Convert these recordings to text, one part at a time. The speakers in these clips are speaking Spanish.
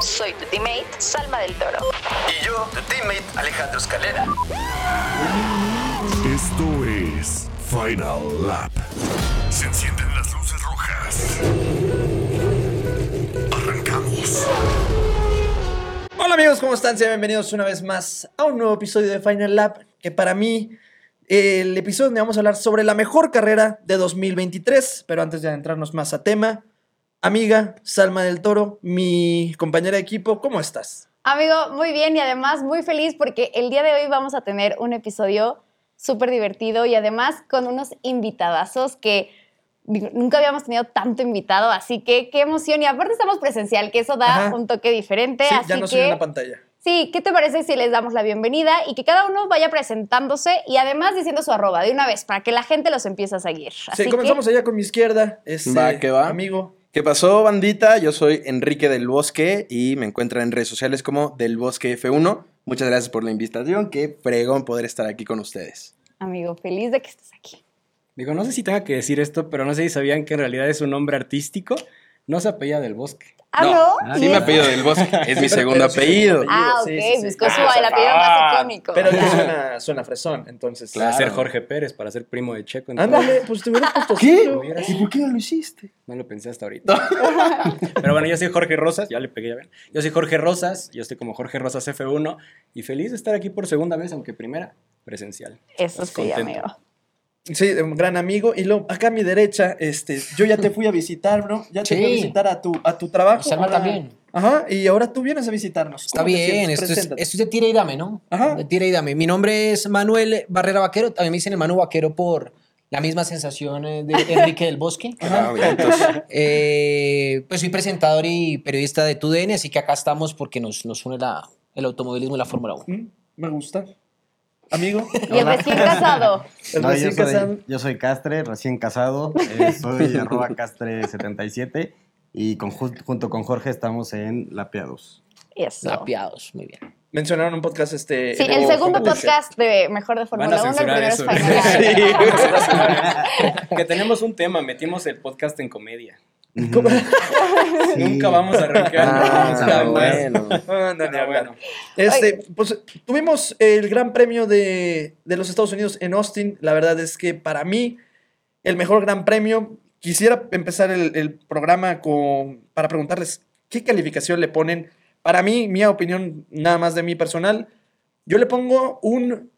Soy tu teammate, Salma del Toro. Y yo, tu teammate Alejandro Escalera. Esto es Final Lap. Se encienden las luces rojas. Arrancamos. Hola amigos, ¿cómo están? Sean bienvenidos una vez más a un nuevo episodio de Final Lap, que para mí el episodio donde vamos a hablar sobre la mejor carrera de 2023, pero antes de adentrarnos más a tema, amiga Salma del Toro, mi compañera de equipo, ¿cómo estás? Amigo, muy bien y además muy feliz porque el día de hoy vamos a tener un episodio súper divertido y además con unos invitadazos que nunca habíamos tenido tanto invitado, así que qué emoción y aparte estamos presencial, que eso da Ajá. un toque diferente, Sí, así ya no que soy en la pantalla. sí, ¿qué te parece si les damos la bienvenida y que cada uno vaya presentándose y además diciendo su arroba de una vez para que la gente los empiece a seguir? Así Sí, que- comenzamos allá con mi izquierda. Este, Va, que va. Amigo. ¿Qué pasó, bandita? Yo soy Enrique del Bosque y me encuentran en redes sociales como del Bosque F1. Muchas gracias por la invitación. Qué fregón poder estar aquí con ustedes. Amigo, feliz de que estés aquí. Digo, no sé si tenga que decir esto, pero no sé si sabían que en realidad es un nombre artístico. No se apellida del bosque. Ah, ¿no? Sí, me apellido del Bosque. Es mi segundo apellido. Ah, ok, Sí, sí, sí. buscó su, Ah, el apellido más ah, icónico. Pero ya suena, suena fresón, entonces. Para Claro. ser Jorge Pérez, para ser primo de Checo. entonces, Ándale, pues te hubieras puesto ¿Qué? ¿no? ¿Y por qué no lo hiciste? No lo pensé hasta ahorita. Pero bueno, yo soy Jorge Rosas, ya le pegué, ya ven. Yo soy Jorge Rosas, yo estoy como Jorge Rosas F1 y feliz de estar aquí por segunda vez, aunque primera presencial. Eso Pues sí, contento. amigo. Sí, un gran amigo. Y luego, acá a mi derecha, este, yo ya te fui a visitar, bro. Ya te Sí. fui a visitar a tu, a tu trabajo. Salma Ahora- también. Ajá, y ahora tú vienes a visitarnos. Está ¿Cómo te bien, esto es, esto es de tira y dame, ¿no? Ajá. De tira y dame. Mi nombre es Manuel Barrera Vaquero, también me dicen el Manu Vaquero por la misma sensación eh, de Enrique del Bosque. Ah, bien, entonces, Eh, pues soy presentador y periodista de TUDN, así que acá estamos porque nos, nos une la, el automovilismo y la Fórmula 1. Mm, Me gusta. Amigo. Y el recién casado. El No, yo, soy, casado. yo soy Castre, recién casado. eh, soy arroba Castre77 y con, junto con Jorge estamos en La Piados. Eso. Lapiados, muy bien. Mencionaron un podcast este. Sí, el segundo podcast de Mejor de Fórmula 1, el primero eso. es Final Sí. que tenemos un tema, metimos el podcast en comedia. Nunca vamos a arrancar. Ah, bueno. Ah, bueno. Este, pues tuvimos el Gran Premio de, de los Estados Unidos en Austin. La verdad es que para mí, el mejor Gran Premio. Quisiera empezar el, el programa con, para preguntarles qué calificación le ponen. Para mí, mi opinión, nada más de mi personal, yo le pongo un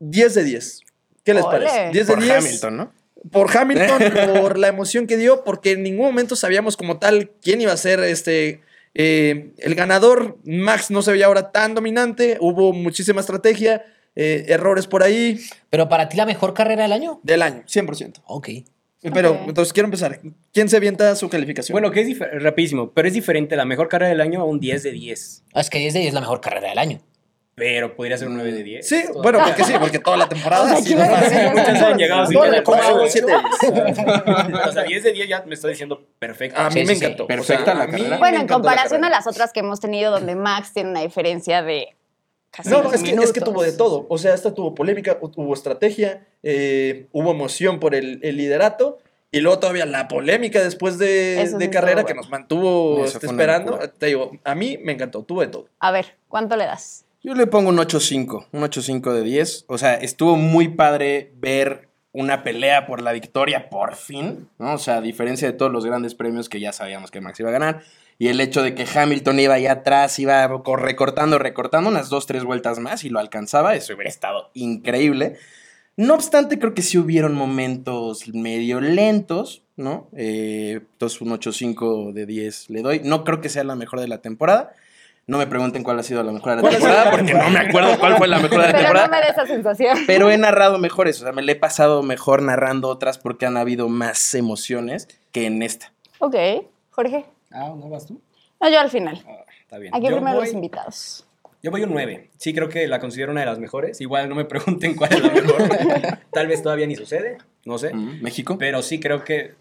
10 de 10. ¿Qué les Ole. parece? 10 de por 10 Hamilton, ¿no? Por Hamilton, por la emoción que dio, porque en ningún momento sabíamos como tal quién iba a ser este eh, el ganador. Max no se veía ahora tan dominante, hubo muchísima estrategia, eh, errores por ahí Pero para ti la mejor carrera del año. del año, 100%. Ok. Pero Ok. entonces quiero empezar. ¿Quién se avienta su calificación? Bueno, que es rapidísimo, pero es diferente la mejor carrera del año a un 10 de 10. Ah, Es que 10 de 10 es la mejor carrera del año. Pero podría ser un 9 de 10. sí, Todavía. bueno, porque sí, porque toda la temporada. O sea, dicen Muchos han llegado temporada como- hubo siete de O sea, 10 de 10 ya me estoy diciendo perfecto. A mí Sí, me sí, sí. encantó. Perfecta la mí carrera. Bueno, en comparación a las otras que hemos tenido, donde Max tiene una diferencia de casi No, no, es que, es que tuvo de todo. O sea, esta tuvo polémica, hu- hubo estrategia, eh, hubo emoción por el, el liderato. Y luego todavía la polémica después de, sí carrera que nos mantuvo este, esperando. Te digo, a mí me encantó, tuvo de todo. A ver, ¿cuánto le das? Yo le pongo un 8.5, un 8.5 de 10. O sea, estuvo muy padre ver una pelea por la victoria por fin, ¿no? O sea, a diferencia de todos los grandes premios que ya sabíamos que Max iba a ganar. Y el hecho de que Hamilton iba allá atrás, iba co- recortando, recortando unas dos, tres vueltas más y lo alcanzaba, eso hubiera estado increíble. No obstante, creo que sí hubieron momentos medio lentos, ¿no? Eh, entonces un 8.5 de 10 le doy. No creo que sea la mejor de la temporada. No me pregunten cuál ha sido la mejor de la ¿Cuál ha sido temporada, porque no me acuerdo cuál fue la mejor de la Pero temporada. no me da esa sensación. Pero he narrado mejores, o sea, me le he pasado mejor narrando otras porque han habido más emociones que en esta. Ok, Jorge. Ah, ¿no vas tú? No, yo al final. Ah, está bien. Aquí Yo primero voy- los invitados. Yo voy un 9. Sí, creo que la considero una de las mejores. Igual no me pregunten cuál es la mejor. Tal vez todavía ni sucede, no sé. Mm, México. Pero sí creo que.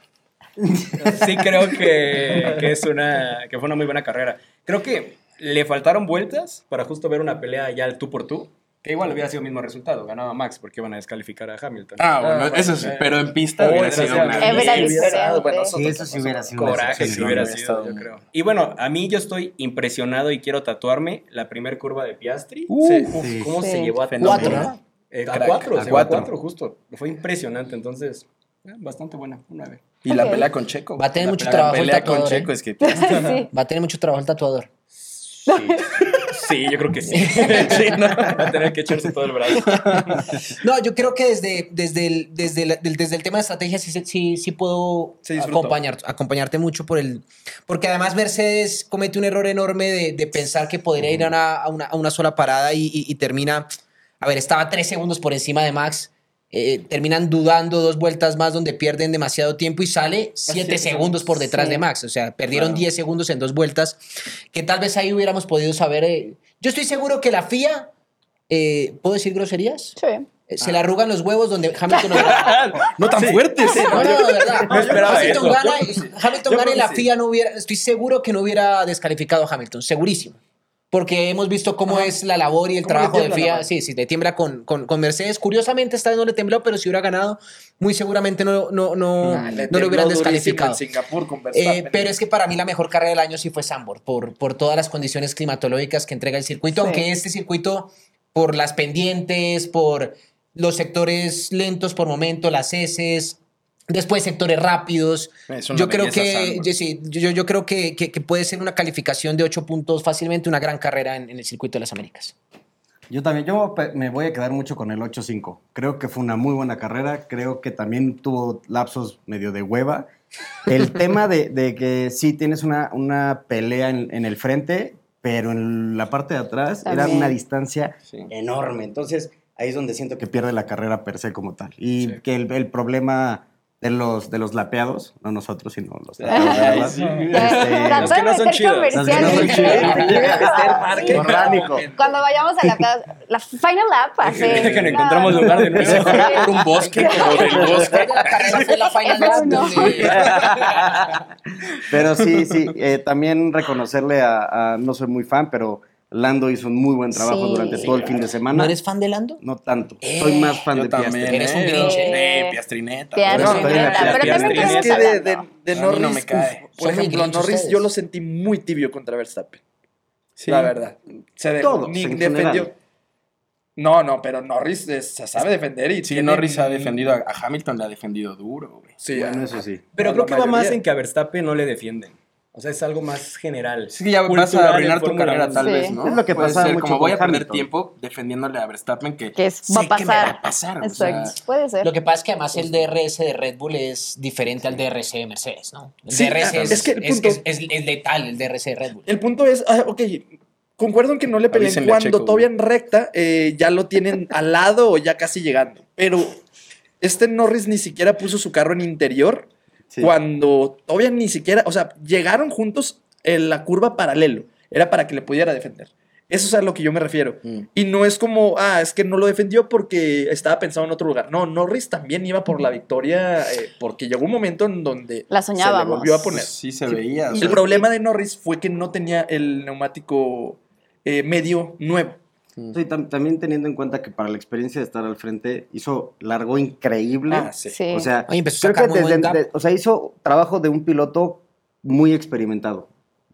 Sí creo que, que es una. que fue una muy buena carrera. Creo que le faltaron vueltas para justo ver una pelea ya al tú por tú. Que igual hubiera sido el mismo resultado. Ganaba Max porque iban a descalificar a Hamilton. Ah, bueno, Ah, eso sí, bueno. pero en pista Oh, hubiera sido desgraciado. una. Sí, sido, bueno, Sí, eso sí hubiera sido Coraje si excepción. hubiera sido, estado yo creo. Y bueno, a mí yo estoy impresionado y quiero tatuarme la primer curva de Piastri. Sí. Uf, Sí. ¿Cómo se Sí. llevó a Fenómeno. cuatro? Eh, a Crack. cuatro, A se llevó a cuatro. cuatro, justo. Fue impresionante, entonces, eh, bastante buena, un nueve. Y la Ok. pelea con Checo. Va a tener La mucho trabajo La el pelea con tatuador, Checo ¿eh? es que. sí. Va a tener mucho trabajo el tatuador. Sí. Sí, yo creo que sí. Sí, no, Va a tener que echarse todo el brazo. No, yo creo que desde, desde, el, desde, el, desde el tema de estrategia sí, sí, sí puedo acompañar, acompañarte mucho por el... Porque además Mercedes comete un error enorme de, de pensar que podría ir a una, a una, a una sola parada y, y- y termina... A ver, estaba tres segundos por encima de Max. Eh, terminan dudando dos vueltas más donde pierden demasiado tiempo y sale siete siete segundos por detrás Sí. de Max. O sea, perdieron Claro. 10 segundos en dos vueltas que tal vez ahí hubiéramos podido saber... eh, yo estoy seguro que la FIA... eh, ¿Puedo decir groserías? Sí. Eh, Se le arrugan los huevos donde Hamilton no gana. No tan fuerte. No, no, de verdad. No esperaba Hamilton eso. gana, Hamilton gana y la sí. FIA no hubiera, estoy seguro que no hubiera descalificado a Hamilton, segurísimo. Porque hemos visto cómo es la labor y el ¿Cómo le trabajo de tiembla FIA. Sí, sí, le tiembla con, con, con Mercedes. Curiosamente, esta vez no le tembló, pero si hubiera ganado, muy seguramente no, no, no, Ah, le no lo hubieran descalificado. En Singapur con Eh, pero es que para mí la mejor carrera del año sí fue Sambor, por, por todas las condiciones climatológicas que entrega el circuito, Sí. aunque este circuito, por las pendientes, por los sectores lentos por momento, las heces, después sectores rápidos. Yo creo que, yo, sí, yo, yo creo que, que- que puede ser una calificación de 8 puntos fácilmente, una gran carrera en, en el circuito de las Américas. Yo también, yo me voy a quedar mucho con el 8-5. Creo que fue una muy buena carrera. Creo que también tuvo lapsos medio de hueva. El tema de, de que sí tienes una, una pelea en, en el frente, pero en la parte de atrás era una distancia Sí. enorme. Entonces ahí es donde siento que pierde la carrera per se como tal. Y Sí. que el, el problema de los, de los lapeados, no nosotros, sino los Ay, lapeados, de verdad, sí. este, Los que no son chidos. Los que no son comerciales. chidos. Sí. orgánico. Cuando vayamos a la, la Final Lap, así. Que no encontramos lugar de nuevo. Fue por un bosque, como del bosque. La Final Lap, F1. donde- Pero sí, sí, eh, también reconocerle a, a- no soy muy fan, pero Lando hizo un muy buen trabajo Sí. durante Sí, todo el fin de semana. ¿No eres fan de Lando? No tanto. Soy más fan Yo de también. Piastri. Eres un eh, Grinch, ¿eh? Piastrineta. Pero también es que de, Norris, no me cae. uf, por ejemplo, Norris ustedes. yo lo sentí muy tibio contra Verstappen. Sí. La verdad. Se Todos, ni defendió. No, no, pero Norris eh, se sabe defender y Sí, tiene- Norris ha defendido a, a Hamilton, le ha defendido duro, güey. Sí, Bueno, eso sí. Pero No, creo que va más en que a Verstappen no le defienden. O sea, es algo más general. Sí, que ya vas a arruinar tu carrera, tal Sí. vez, ¿no? Es lo que Puede pasaba ser mucho como voy a perder Hamilton. tiempo defendiéndole a Verstappen que, Que es- sé va a que me va pasar. a pasar. o sea, Exacto. Puede ser. Lo que pasa es que además el DRS de Red Bull es diferente al DRS de Mercedes, ¿no? El Sí, DRS es, es que el punto- es- es- es letal, el DRS de Red Bull. El punto es, ah, ok, concuerdo en que no le peleen Avísenle cuando Checo, todavía en recta eh, ya lo tienen al lado o ya casi llegando. Pero este Norris ni siquiera puso su carro en interior Sí. cuando todavía ni siquiera, o sea, llegaron juntos en la curva paralelo. Era para que le pudiera defender. Eso es a lo que yo me refiero. Mm. Y no es como, ah, es que no lo defendió porque estaba pensado en otro lugar. No, Norris también iba por la victoria eh, porque llegó un momento en donde La se le soñábamos. volvió a poner. sí se veía. Y el problema de Norris fue que no tenía el neumático eh, medio nuevo. Sí, tam- también teniendo en cuenta que para la experiencia de estar al frente hizo largo increíble. Ah, sí. Sí. O sea, Oye, creo que desde, de- o sea, hizo trabajo de un piloto muy experimentado,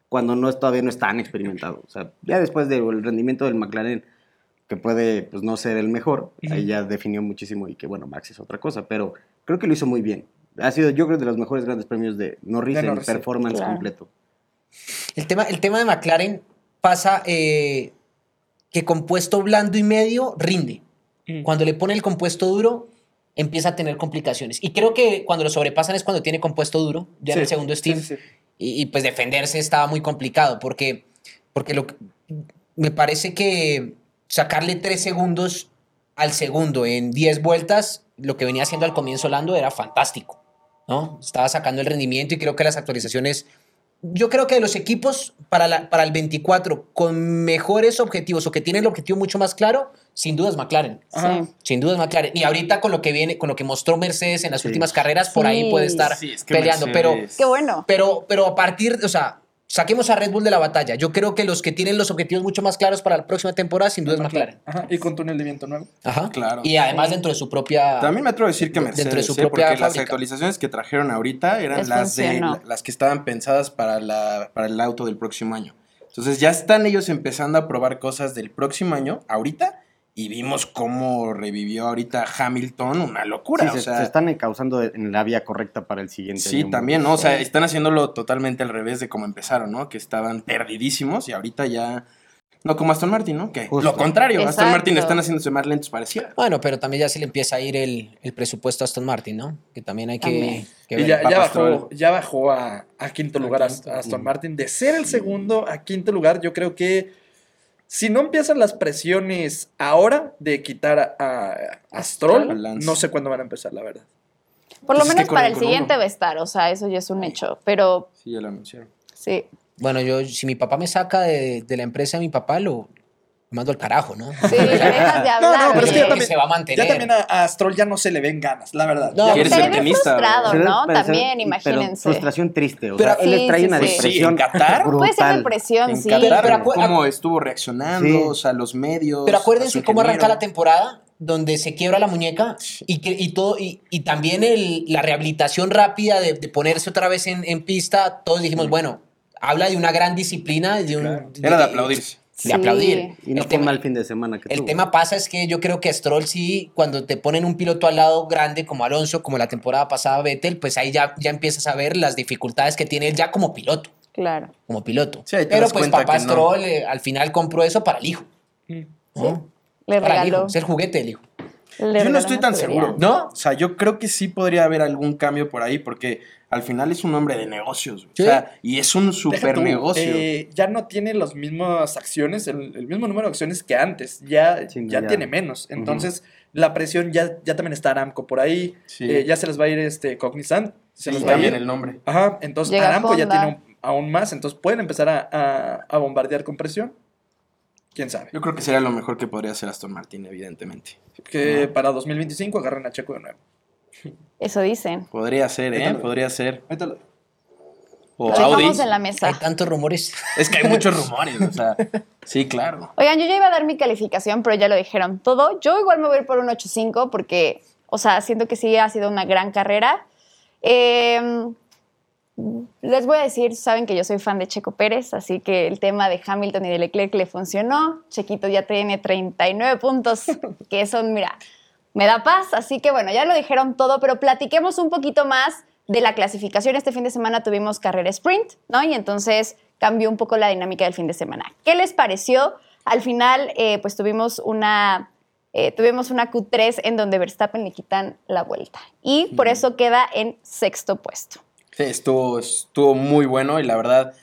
cuando no es, todavía no es tan experimentado. O sea, ya después del rendimiento del McLaren, que puede pues, no ser el mejor, ahí ya definió muchísimo y que bueno, Max es otra cosa, pero creo que lo hizo muy bien. Ha sido, yo creo, de los mejores grandes premios de Norris De en Norris, sí. performance Claro. completo. El tema, el tema de McLaren pasa eh, que compuesto blando y medio rinde. Mm. Cuando le pone el compuesto duro, empieza a tener complicaciones. Y creo que cuando lo sobrepasan es cuando tiene compuesto duro, ya en el segundo Steam. sí, sí. Y, y, pues defenderse estaba muy complicado porque, porque lo, me parece que sacarle tres segundos al segundo en 10 vueltas, lo que venía haciendo al comienzo Lando era fantástico. ¿no? Estaba sacando el rendimiento y creo que las actualizaciones yo creo que de los equipos para, la- para el 24 con mejores objetivos o que tienen el objetivo mucho más claro, sin duda es McLaren. Sí. Sin duda es McLaren. Y ahorita con lo que viene, con lo que mostró Mercedes en las Sí. últimas carreras, por ahí puede estar Sí, es que peleando. Pero, Qué bueno. pero, pero a partir, o sea, saquemos a Red Bull de la batalla. Yo creo que los que tienen los objetivos mucho más claros para la próxima temporada, sin duda es McLaren. Ajá, y con túnel de viento nuevo. Ajá. Claro. Y además dentro de su propia. También me atrevo a decir que Dentro Mercedes, de su ¿eh? propia porque las actualizaciones que trajeron ahorita eran Les las, de, funcionó. las que estaban pensadas para, la, para el auto del próximo año. Entonces ya están ellos empezando a probar cosas del próximo año, ahorita, y vimos cómo revivió ahorita Hamilton, una locura. Sí, o se, sea, se están encauzando en la vía correcta para el siguiente Sí, año. también, ¿no? O sea, están haciéndolo totalmente al revés de cómo empezaron, ¿no? Que estaban perdidísimos y ahorita ya... No como Aston Martin, ¿no? Que Justo. lo contrario, Aston. Martin están haciéndose más lentos pareciera. Bueno, pero también ya se le empieza a ir el, el presupuesto a Aston Martin, ¿no? Que también hay que, También. que Y ver. ya, ya bajó, ya bajó a, a quinto lugar a- quinto. a Aston Martin. De ser el segundo a quinto lugar, yo creo que si no empiezan las presiones ahora de quitar a, a- a Stroll, A Lance. no sé cuándo van a empezar, la verdad. Por lo Pues es que menos para el siguiente uno. va a estar, o sea, eso ya es un hecho. Pero Sí, ya lo anunciaron. sí. Bueno, yo, si mi papá me saca de, de la empresa de mi papá, lo mando al carajo, ¿no? Sí, le dejas de hablar. No, no, pero es que ya también, se va a mantener. ya también a, a Stroll ya no se le ven ganas, la verdad. No, ¿Quieres se ser le ve tenista, frustrado, ¿no? pero También, Pero imagínense. frustración triste. O Pero- sea, él Sí, trae sí, una sí. Sí, depresión en Qatar. Puede ser brutal. depresión, En sí. Qatar, pero cómo estuvo reaccionando, Sí. o sea, los medios. Pero acuérdense cómo arranca la temporada, donde se quiebra la muñeca y, que, y todo, y, y también el- la rehabilitación rápida de, de ponerse otra vez en, en pista. Todos dijimos, bueno, habla de una gran disciplina, de un. Era de aplaudirse. De aplaudir. Y no el tema, mal fin de semana que el tuvo. tema pasa es que yo creo que Stroll sí, cuando te ponen un piloto al lado grande como Alonso, como la temporada pasada Vettel, pues ahí ya, ya empiezas a ver las dificultades que tiene él ya como piloto. Claro. Como piloto. Sí, Pero pues papá que no. Stroll eh, al final compró eso para el hijo. ¿no? Le Para el regaló. hijo, es el juguete del hijo. Le Yo no estoy tan seguro. ¿No? O sea, yo creo que sí podría haber algún cambio por ahí, porque al final es un hombre de negocios. Sí. O sea, y es un super tú, negocio. eh, ya no tiene las mismas acciones, el, el mismo número de acciones que antes. Ya, Sí, ya, ya. tiene menos. Entonces, la presión ya, ya también está Aramco por ahí. Sí. eh, ya se les va a ir este Cognizant. Se Sí, les va a también ir. el nombre. Ajá, entonces Llega Aramco ya tiene un- aún más. Entonces pueden empezar a, a- a bombardear con presión. Quién sabe. Yo creo que sería lo mejor que podría hacer Aston Martin, evidentemente. Que para 2025 agarren a Checo de nuevo. Eso dicen. Podría ser, ¿eh? Métalo. Podría ser. Métalo. O Lo Audi. en la Hay mesa. tantos rumores. Es que hay muchos rumores, o sea. Sí, claro. Oigan, yo ya iba a dar mi calificación, pero ya lo dijeron todo. Yo igual me voy a ir por un 8.5 porque, o sea, siento que sí ha sido una gran carrera. Eh, les voy a decir, saben que yo soy fan de Checo Pérez, así que el tema de Hamilton y de Leclerc le funcionó. Chequito ya tiene 39 puntos, que son, mira, me da paz. Así que bueno, ya lo dijeron todo, pero platiquemos un poquito más de la clasificación. Este fin de semana tuvimos carrera sprint, ¿no? Y entonces cambió un poco la dinámica del fin de semana. ¿Qué les pareció? Al final, eh, pues tuvimos una, eh, tuvimos una Q3 en donde Verstappen le quitan la vuelta. Y por eso queda en sexto puesto. Sí, estuvo, estuvo muy bueno y la verdad,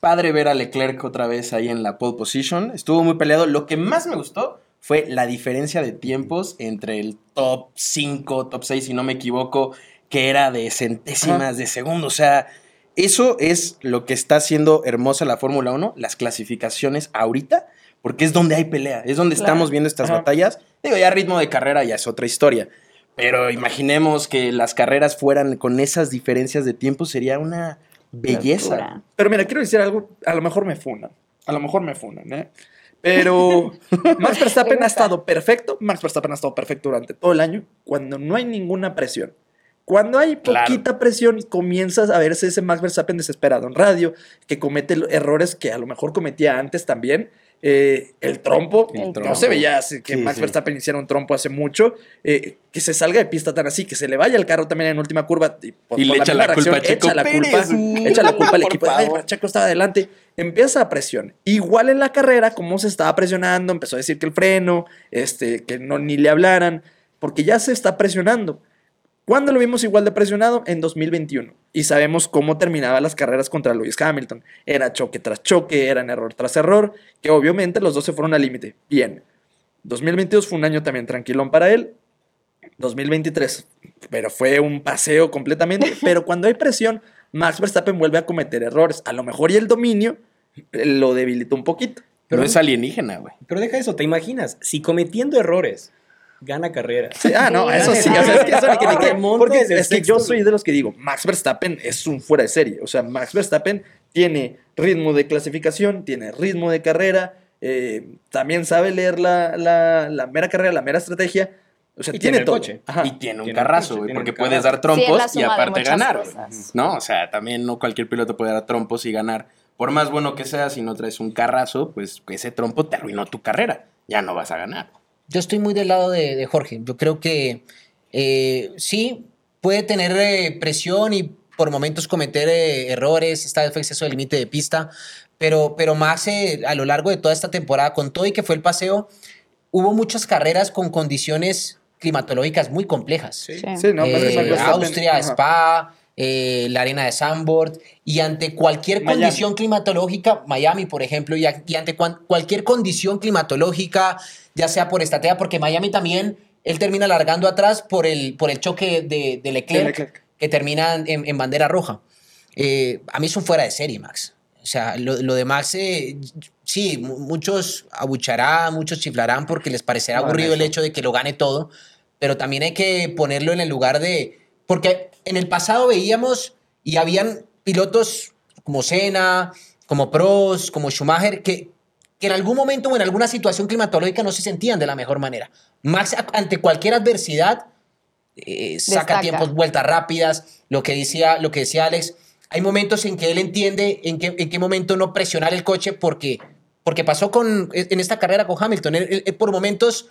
padre ver a Leclerc otra vez ahí en la pole position. Estuvo muy peleado. Lo que más me gustó fue la diferencia de tiempos entre el top 5, top 6, si no me equivoco, que era de centésimas de segundo. O sea, eso es lo que está haciendo hermosa la Fórmula 1, las clasificaciones ahorita, porque es donde hay pelea, es donde Claro. estamos viendo estas Ajá. batallas. Digo, ya ritmo de carrera ya es otra historia. Pero imaginemos que las carreras fueran con esas diferencias de tiempo, sería una belleza. Locura. Pero mira, quiero decir algo, a lo mejor me funan. A lo mejor me funan, ¿eh? Pero Max Verstappen ha estado perfecto. Max Verstappen ha estado perfecto durante todo el año cuando no hay ninguna presión. Cuando hay Claro. poquita presión, comienzas a verse ese Max Verstappen desesperado en radio, que comete errores que a lo mejor cometía antes también. Eh, el trompo, El no trompo. se veía así que Sí, Max sí. Verstappen hiciera un trompo hace mucho. eh, que se salga de pista tan así, que se le vaya el carro también en última curva. Y, por- Y por le echa la culpa a echa la culpa, echa la culpa al equipo. Ay, Checo estaba adelante. Empieza la presión. Igual en la carrera, como se estaba presionando, empezó a decir que el freno, este, que no ni le hablaran, porque ya se está presionando. ¿Cuándo lo vimos igual de presionado? En 2021. Y sabemos cómo terminaban las carreras contra Lewis Hamilton. Era choque tras choque, eran error tras error, que obviamente los dos se fueron al límite. Bien. 2022 fue un año también tranquilón para él. 2023, pero fue un paseo completamente. Pero cuando hay presión, Max Verstappen vuelve a cometer errores. A lo mejor y el dominio eh, lo debilitó un poquito. Pero no es alienígena, güey. Pero deja eso, ¿te imaginas? Si cometiendo errores gana carrera. Sí, ah, no, eso sí. O sea, es que eso ni que- ni que- Remonta porque desde el es que sexto yo soy de los que digo, Max Verstappen es un fuera de serie. O sea, Max Verstappen tiene ritmo de clasificación, tiene ritmo de carrera, eh, también sabe leer la, la- la mera carrera, la mera estrategia. O sea, Y tiene, tiene el todo. coche. Ajá. Y tiene un Tiene carrazo, coche, porque puedes carrazo. dar trompos Sí, y aparte ganar, cosas. ¿no? O sea, también no cualquier piloto puede dar trompos y ganar. Por más bueno que sea, si no traes un carrazo, pues ese trompo te arruinó tu carrera. Ya no vas a ganar. Yo estoy muy del lado de, de Jorge. Yo creo que eh, sí, puede tener eh, presión y por momentos cometer eh, errores, esta vez fue exceso de límite de pista, pero, pero Max eh, a lo largo de toda esta temporada, con todo y que fue el paseo, hubo muchas carreras con condiciones climatológicas muy complejas. Sí, no, Eh, Max Verstappen- Austria, ajá. Spa, eh, la arena de Sandboard, y ante cualquier Miami. condición climatológica, Miami, por ejemplo, y, ante cualquier condición climatológica, ya sea por estrategia, porque Miami también, él termina largando atrás por el, por el choque de, de Leclerc, De Leclerc. que termina en, en bandera roja. Eh, a mí es un fuera de serie, Max. O sea, lo, lo de Max, eh, sí, mu- muchos abucharán, muchos chiflarán porque les parecerá aburrido el hecho de que lo gane todo, pero también hay que ponerlo en el lugar de... Porque en el pasado veíamos y habían pilotos como Senna, como Prost, como Schumacher, que, que en algún momento o en alguna situación climatológica no se sentían de la mejor manera. Max, ante cualquier adversidad, eh, saca tiempos, vueltas rápidas, lo que decía, lo que decía Alex. Hay momentos en que él entiende en qué, en qué momento no presionar el coche porque, porque pasó con, en esta carrera con Hamilton. Él por momentos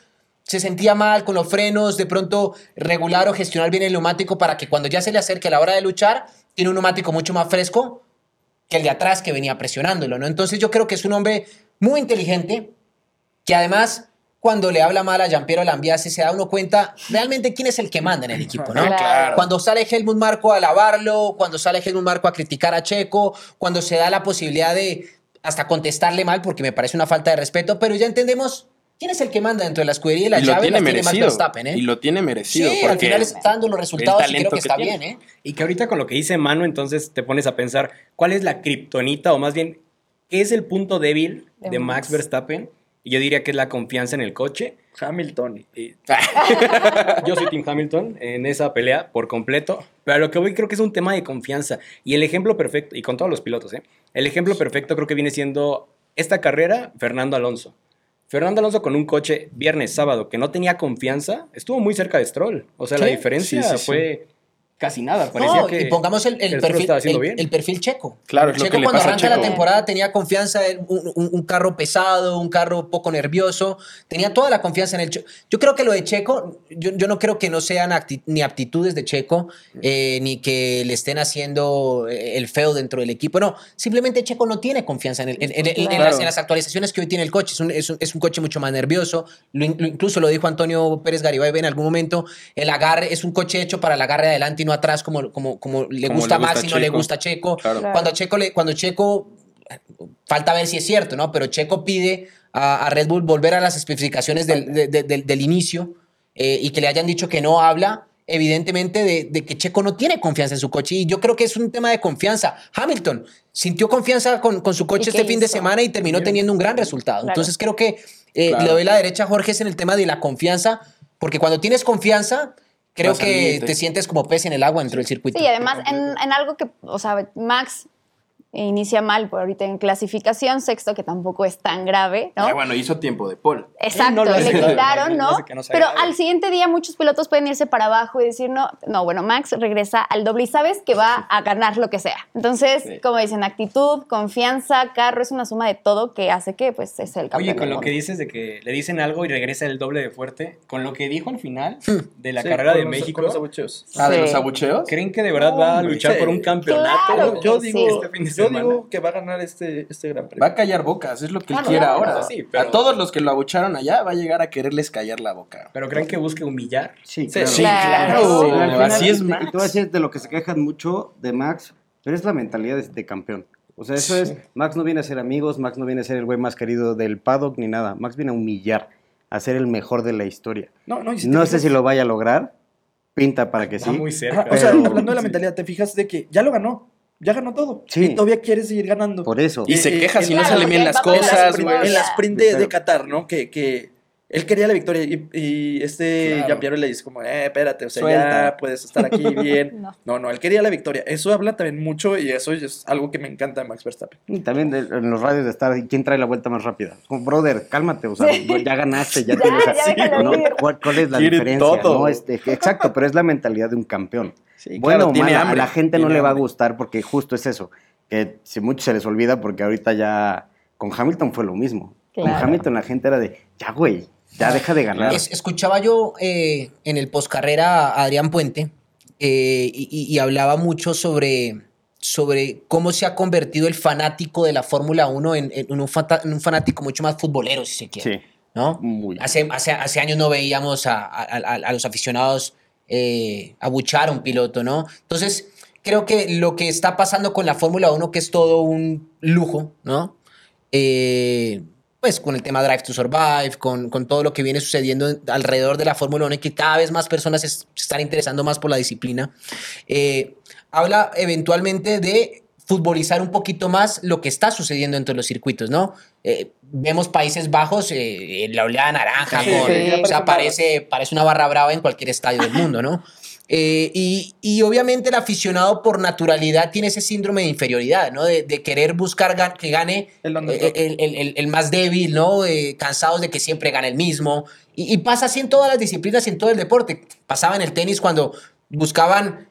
se sentía mal con los frenos, de pronto regular o gestionar bien el neumático para que cuando ya se le acerque la hora de luchar, tiene un neumático mucho más fresco que el de atrás que venía presionándolo, ¿no? Entonces yo creo que es un hombre muy inteligente, que además cuando le habla mal a Giampiero Lambiase se da uno cuenta realmente quién es el que manda en el equipo, ¿no? Claro. Cuando sale Helmut Marco a alabarlo, cuando sale Helmut Marco a criticar a Checo, cuando se da la posibilidad de hasta contestarle mal porque me parece una falta de respeto, pero ya entendemos quién es el que manda dentro de la escudería y la y lo llave tiene las tiene Max merecido. Verstappen, ¿eh? Y lo tiene merecido. Sí, al porque final está dando los resultados y creo talento que está tiene. bien, ¿eh? Y que ahorita con lo que dice Manu, entonces te pones a pensar cuál es la kriptonita o más bien qué es el punto débil De de, Max. Max Verstappen. Y yo diría que es la confianza en el coche. Hamilton. Y- yo soy Tim Hamilton en esa pelea por completo. Pero a lo que voy creo que es un tema de confianza. Y el ejemplo perfecto, y con todos los pilotos, ¿eh? El ejemplo perfecto creo que viene siendo esta carrera, Fernando Alonso. Fernando Alonso con un coche viernes, sábado, que no tenía confianza, estuvo muy cerca de Stroll. O sea, la diferencia sí, sí, sí. Casi nada. Parecía No, que y pongamos el, el Stroll perfil, el, el perfil checo. Claro, es lo Checo que le cuando pasa a arranca la temporada tenía confianza, en un, un- un carro pesado, un carro poco nervioso, tenía toda la confianza en el Checo. Yo creo que lo de Checo, yo, yo no creo que no sean acti- ni aptitudes de Checo, eh, ni que le estén haciendo eh, el feo dentro del equipo, no, simplemente Checo no tiene confianza en, el- en- en- en- en Claro. las, en las actualizaciones que hoy tiene el coche, es un, es un- es un coche mucho más nervioso, lo- incluso lo dijo Antonio Pérez Garibay en algún momento, el agarre es un coche hecho para el agarre adelante y atrás como, como, como le Como gusta gusta y no le Checo. gusta a Checo. Claro. Claro. Cuando Checo, le, cuando Checo, falta ver si es cierto, ¿no? Pero Checo pide a, a Red Bull volver a las especificaciones del, de- de- del- del inicio eh, y que le hayan dicho que no habla, evidentemente, de, de que Checo no tiene confianza en su coche. Y yo creo que es un tema de confianza. Hamilton sintió confianza con, con su coche ¿Y este fin de hizo? semana y terminó teniendo un gran resultado. Claro. Entonces creo que eh, Claro. le doy la derecha a Jorge es en el tema de la confianza, porque cuando tienes confianza, creo que te sientes como pez en el agua dentro del circuito. Sí, y además en, en algo que, o sea, Max inicia mal por ahorita en clasificación, sexto que tampoco es tan grave, ¿no? Ah, bueno, hizo tiempo de Paul. Exacto, no lo le quitaron, No Pero al siguiente día muchos pilotos pueden irse para abajo y decir, no, no, bueno, Max regresa al doble y sabes que va a ganar lo que sea. Entonces, Sí. como dicen, actitud, confianza, carro, es una suma de todo que hace que pues es el campeón. Oye, con lo que dices de que le dicen algo y regresa el doble de fuerte, con lo que dijo al final Hmm. de la Sí, carrera de los- México, con los abucheos. Ah, de los abucheos. ¿creen que de verdad va a luchar sí. por un campeonato? Claro. Yo, digo, sí. Este fin de yo semana. digo que va a ganar este, este gran Va premio. a callar bocas, es lo que él Ah, no, quiere no, ahora. no, sí, pero- A todos los que lo abucharon allá va a llegar a quererles callar la boca. ¿Pero creen que busque humillar? Sí, Sí, claro. Sí, Claro. claro. Al final, Así es Max. Y a decir de lo que se quejan mucho de Max, pero es la mentalidad de, de campeón. O sea, eso es, Max no viene a ser amigos, Max no viene a ser el güey más querido del paddock ni nada. Max viene a humillar, a ser el mejor de la historia. No, no, si No sé si lo vaya a lograr, pinta para que Está sí. muy cerca. o sea, pero- hablando de la sí. mentalidad, te fijas de que ya lo ganó. Ya ganó todo. Sí. Y todavía quiere seguir ganando. Por eso. Y se Eh, queja eh, si no salen bien las cosas, güey. en la sprint de, de Qatar, ¿no? Que, que él quería la victoria y, y este Claro. Le dice como, eh, espérate, o sea, Suelta. ya puedes estar aquí bien. No. no. no, él quería la victoria. Eso habla también mucho y eso es algo que me encanta de Max Verstappen. Y también de- en los radios de estar, ¿quién trae la vuelta más rápida? Como, brother, cálmate, o sea, ya ganaste, ya, Ya, tienes. ya ¿no? ¿Cuál, cuál es la Quiere diferencia? todo. ¿no? Este, exacto, pero es la mentalidad de un campeón. Sí, bueno claro, tiene mala, a la gente no le va a gustar porque justo es eso, que si mucho se les olvida porque ahorita ya con Hamilton fue lo mismo. Con. Hamilton la gente era de, ya güey, ya deja de ganar. Es- escuchaba yo eh, en el postcarrera a Adrián Puente eh, y, y- y hablaba mucho sobre, sobre cómo se ha convertido el fanático de la Fórmula 1 en, en un, fata- en un fanático mucho más futbolero, si se quiere. Sí, ¿no? muy. Hace, hace, hace años no veíamos a, a- a- a los aficionados eh, abuchar a un piloto, ¿no? Entonces, creo que lo que está pasando con la Fórmula 1, que es todo un lujo, ¿no? Eh, pues con el tema Drive to Survive, con, con todo lo que viene sucediendo alrededor de la Fórmula 1 y que cada vez más personas es- se están interesando más por la disciplina, eh, habla eventualmente de futbolizar un poquito más lo que está sucediendo entre los circuitos, ¿no? Eh, vemos Países Bajos, eh, en la oleada naranja, Sí, con- sí, o sea, parece, parece una barra brava en cualquier estadio del mundo, ¿no? Eh, y, y obviamente el aficionado por naturalidad tiene ese síndrome de inferioridad, ¿no? De, de querer buscar gan- que gane El eh, el, el- el- el más débil, ¿no? Eh, cansados de que siempre gane el mismo. Y, y pasa así en todas las disciplinas y en todo el deporte. Pasaba en el tenis cuando buscaban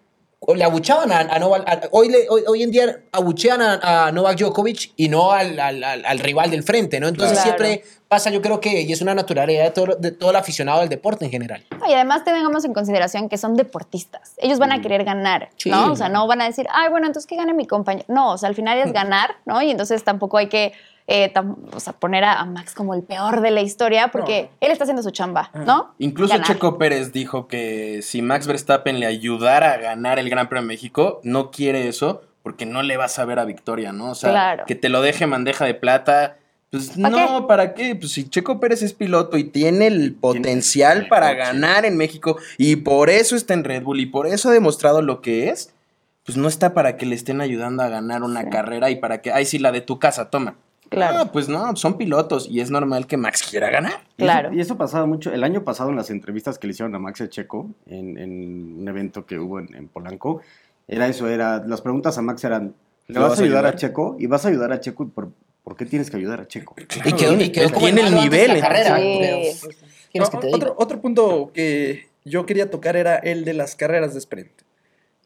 le abuchaban a, a Novak. a- hoy, le- hoy, hoy en día abuchean a, a Novak Djokovic y no al, al- al- al rival del frente, ¿no? Entonces Claro. siempre pasa, yo creo que, y es una naturalidad de todo, de todo el aficionado del deporte en general. No, Y además tengamos en consideración que son deportistas. Ellos van a querer ganar, Sí. ¿no? O sea, no van a decir, ay, bueno, entonces que gane mi compañero. No, o sea, al final es ganar, ¿no? Y entonces tampoco hay que eh, tam- o sea, poner a, a Max como el peor de la historia porque él está haciendo su chamba, ¿no? Incluso Ganar. Checo Pérez dijo que si Max Verstappen le ayudara a ganar el Gran Premio de México, no quiere eso porque no le va a saber a victoria, ¿no? O sea, Claro. que te lo deje bandeja de plata. Pues ¿Pa' no, ¿para qué? Pues si Checo Pérez es piloto y tiene el potencial para ganar en México y por eso está en Red Bull y por eso ha demostrado lo que es, pues no está para que le estén ayudando a ganar una carrera y para que, ay, sí, la de tu casa, toma. Claro. No, pues no, son pilotos y es normal que Max quiera ganar. Y eso- Claro. Y eso pasaba mucho. El año pasado en las entrevistas que le hicieron a Max Checo en, en un evento que hubo en, en Polanco, era eso, era, las preguntas a Max eran, ¿le ¿Lo vas, vas a a ayudar a? Checo? ¿Y vas a ayudar a Checo? ¿Por, ¿por qué tienes que ayudar a Checo? y quedó, y quedó él como tiene el nivel, la carrera. Sí. pero, ¿qué quieres que No, otro, otro punto que yo quería tocar era el de las carreras de sprint.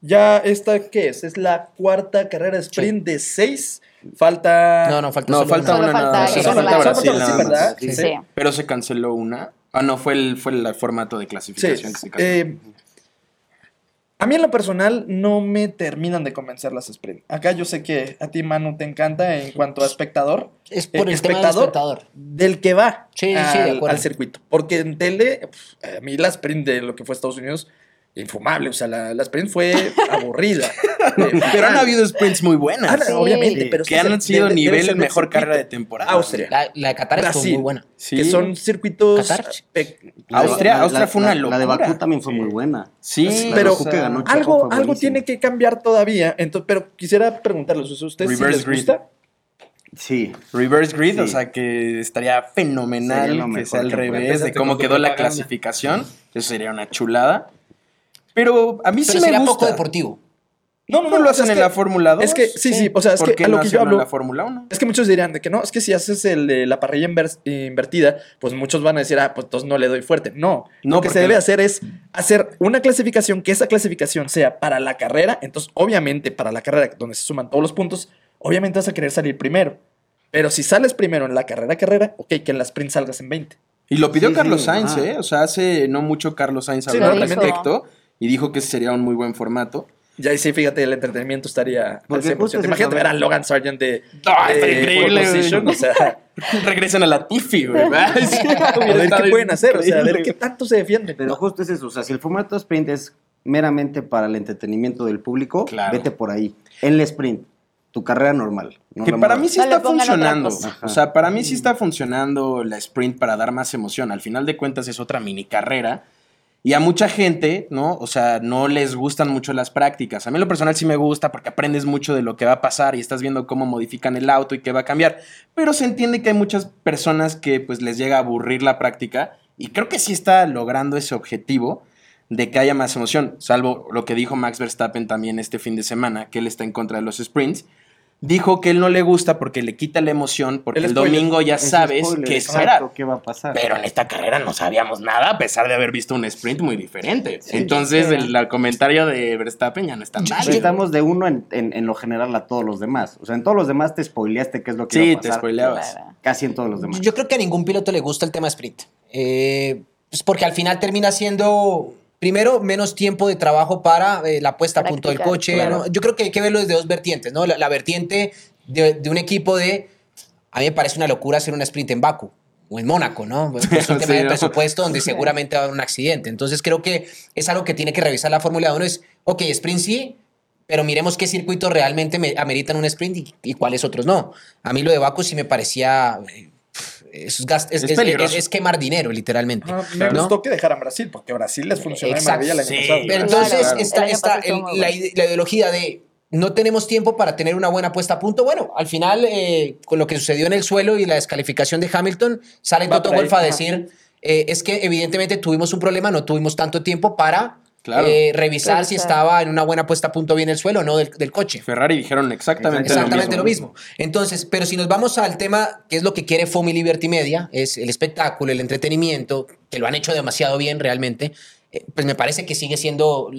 Ya esta, ¿qué es? Es la cuarta carrera de sprint de seis. Falta... No, no, falta No, solo falta una. Solo una falta nada falta Brasil. Sí. Sí. Pero se canceló una. Ah, no, fue el, fue el formato de Sí. clasificación que se canceló. eh, a mí en lo personal no me terminan de convencer las sprint. Acá yo sé que a ti, Manu, te encanta en cuanto a espectador. Es por Eh, el tema del espectador. Del que va Sí, sí, de al, al circuito. Porque en tele, pf, a mí la sprint de lo que fue Estados Unidos, infumable. O sea, la, la sprint fue aburrida. Eh, Pero han habido sprints muy buenas. Ah, Sí. Obviamente, pero que han sido nivel del mejor circuito. carrera de temporada. Austria. La, la de Qatar estuvo Brasil. muy buena. Sí. Que son circuitos. Austria- La- Austria la- fue una la- La de locura. Bakú también fue muy buena. Sí, La de pero que ganó algo, algo tiene que cambiar todavía. Entonces, pero quisiera preguntarles, ¿a ustedes si les grid. gusta? Sí. Reverse grid, o Sí. sea que estaría fenomenal que sea al revés de cómo quedó la clasificación. Eso sería una chulada. Pero a mí Pero sí me sería gusta. poco deportivo. No, no, ¿No lo hacen en que- la Fórmula 2? Es que, sí, sí, o sea, es ¿Por que a lo no que yo en hablo. la Fórmula 1? Es que muchos dirían de que no, es que si haces el la parrilla inver- invertida, pues muchos van a decir, ah, pues entonces no le doy fuerte. No, No, lo que se debe hacer es hacer una clasificación, que esa clasificación sea para la carrera, entonces obviamente para la carrera donde se suman todos los puntos, obviamente vas a querer salir primero. Pero si sales primero en la carrera, carrera, ok, que en la sprint salgas en 20. Y lo pidió Sí, Carlos sí, Sainz. ¿eh? O sea, hace no mucho Carlos Sainz Sí, habló lo al respecto y dijo que ese sería un muy buen formato. Ya ahí sí, fíjate, el entretenimiento estaría al Porque 100%. justo es Imagínate ver a Logan Sargent de, Ah, está de increíble, position, o sea, Regresan a la Tiffy, güey. Ay, sí, a hubiera ver estado qué pueden hacer, o sea, a ver qué tanto se defienden. Pero justo es eso, o sea, si el formato sprint es meramente para el entretenimiento del público, Claro. vete por ahí. En el sprint, tu carrera normal. no Que para mí sí está funcionando. O sea, para mí sí está funcionando la sprint para dar más emoción. Al final de cuentas es otra mini carrera. Y a mucha gente, ¿no? O sea, no les gustan mucho las prácticas. A mí lo personal sí me gusta porque aprendes mucho de lo que va a pasar y estás viendo cómo modifican el auto y qué va a cambiar. Pero se entiende que hay muchas personas que pues les llega a aburrir la práctica y creo que sí está logrando ese objetivo de que haya más emoción, salvo lo que dijo Max Verstappen también este fin de semana, que él está en contra de los sprints. Dijo que él no le gusta porque le quita la emoción, porque el, domingo ya sabes spoiler, qué esperar. ¿Qué va a pasar? Pero en esta carrera no sabíamos nada, a pesar de haber visto un sprint muy diferente. Entonces, sí. el, el comentario de Verstappen ya no está mal. Estamos de uno en, en- en lo general a todos los demás. O sea, en todos los demás te spoileaste qué es lo que Sí, iba a te spoileabas. Casi en todos los demás. Yo creo que a ningún piloto le gusta el tema sprint. Eh, pues porque al final termina siendo, primero, menos tiempo de trabajo para eh, la puesta a punto del coche. claro. ¿no? Yo creo que hay que verlo desde dos vertientes, ¿no? La, la vertiente de, de un equipo de... A mí me parece una locura hacer un sprint en Baku o en Mónaco, ¿no? Es un tema Sí, de ¿no? presupuesto donde seguramente va a haber un accidente. Entonces creo que es algo que tiene que revisar la Fórmula 1. Es, ok, sprint sí, pero miremos qué circuitos realmente me- ameritan un sprint y, y cuáles otros no. A mí lo de Baku sí me parecía... Es, gast- es- Es es- peligroso. es- es quemar dinero, literalmente. Ah, me ¿no? gustó que dejaran Brasil, porque Brasil les funcionó de maravilla Sí. pasado. Pero entonces claro. está, está el- la, ide- la ideología de no tenemos tiempo para tener una buena puesta a punto. Bueno, al final, eh, con lo que sucedió en el suelo y la descalificación de Hamilton, sale Va Toto Wolff a decir, eh, es que evidentemente tuvimos un problema, no tuvimos tanto tiempo para Claro. eh, revisar si estaba en una buena puesta a punto bien el suelo o no del, del coche. Ferrari dijeron exactamente, Exactamente lo lo mismo. mismo. Entonces, pero si nos vamos al tema, que es lo que quiere FOMI Liberty Media, es el espectáculo, el entretenimiento, que lo han hecho demasiado bien realmente, eh, pues me parece que sigue siendo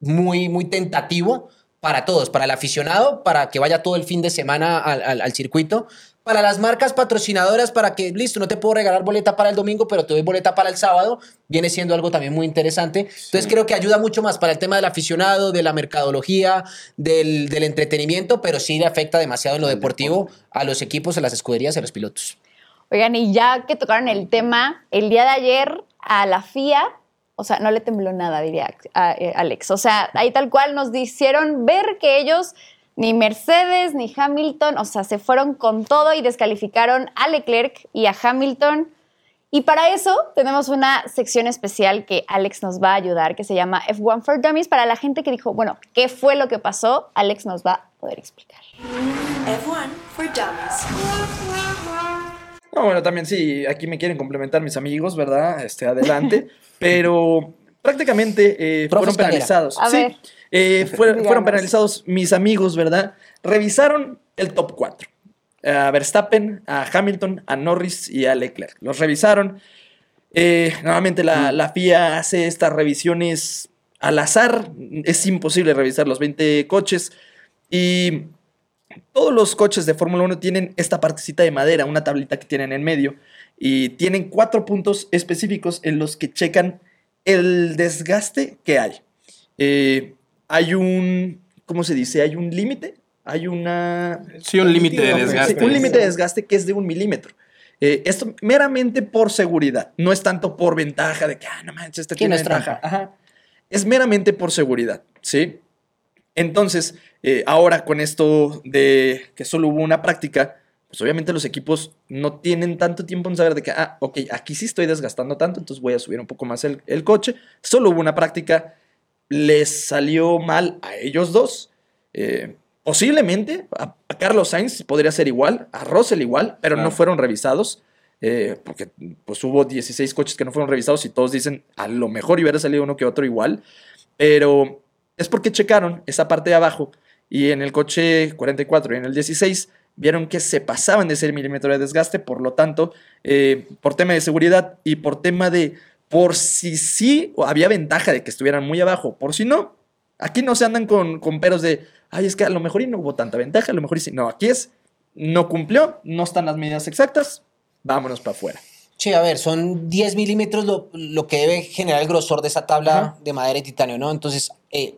muy, muy tentativo para todos, para el aficionado, para que vaya todo el fin de semana al, al- al circuito, para las marcas patrocinadoras, para que, listo, no te puedo regalar boleta para el domingo, pero te doy boleta para el sábado, viene siendo algo también muy interesante. Entonces creo que ayuda mucho más para el tema del aficionado, de la mercadología, del, del entretenimiento, pero sí le afecta demasiado en lo deportivo a los equipos, a las escuderías y a los pilotos. Oigan, y ya que tocaron el tema, el día de ayer a la FIA, o sea, no le tembló nada, diría a- eh, Alex. O sea, ahí tal cual nos hicieron ver que ellos, ni Mercedes ni Hamilton, o sea, se fueron con todo y descalificaron a Leclerc y a Hamilton. Y para eso tenemos una sección especial que Alex nos va a ayudar, que se llama F1 for Dummies. Para la gente que dijo, bueno, ¿qué fue lo que pasó? Alex nos va a poder explicar. F1 for Dummies. No, bueno, también sí, aquí me quieren complementar mis amigos, ¿verdad? Este, adelante. Pero prácticamente eh, fueron penalizados. A sí, ver. Eh, fueron, penalizados mis amigos, ¿verdad? Revisaron el top 4. A Verstappen, a Hamilton, a Norris y a Leclerc. Los revisaron. Eh, nuevamente la, la FIA hace estas revisiones al azar. Es imposible revisar los 20 coches. Y todos los coches de Fórmula 1 tienen esta partecita de madera, una tablita que tienen en medio. Y tienen cuatro puntos específicos en los que checan el desgaste que hay. Eh, hay un, ¿cómo se dice? Hay un límite. Hay una... Sí, un límite de Sí, desgaste. un límite de desgaste que es de un milímetro. Eh, esto meramente por seguridad, no es tanto por ventaja de que, ah, no manches, este Sí, tiene es ventaja. Ajá. Es meramente por seguridad, ¿sí? Entonces, eh, ahora con esto de que solo hubo una práctica, pues obviamente los equipos no tienen tanto tiempo en saber de que, ah, ok, aquí sí estoy desgastando tanto, entonces voy a subir un poco más el, el coche. Solo hubo una práctica, les salió mal a ellos dos. eh, posiblemente a, a Carlos Sainz podría ser igual, a Russell igual, pero no fueron revisados. eh, porque pues hubo 16 coches que no fueron revisados y todos dicen a lo mejor hubiera salido uno que otro igual, pero es porque checaron esa parte de abajo y en el coche 44 y en el 16 vieron que se pasaban de ese milímetro de desgaste, por lo tanto, eh, por tema de seguridad y por tema de por si sí o había ventaja de que estuvieran muy abajo, por si no, aquí no se andan con, con peros de, ay, es que a lo mejor y no hubo tanta ventaja, a lo mejor y sí, no, aquí es, no cumplió, no están las medidas exactas, vámonos para afuera. Sí, a ver, son 10 milímetros lo, lo que debe generar el grosor de esa tabla Ajá. de madera y titanio, ¿no? Entonces, eh,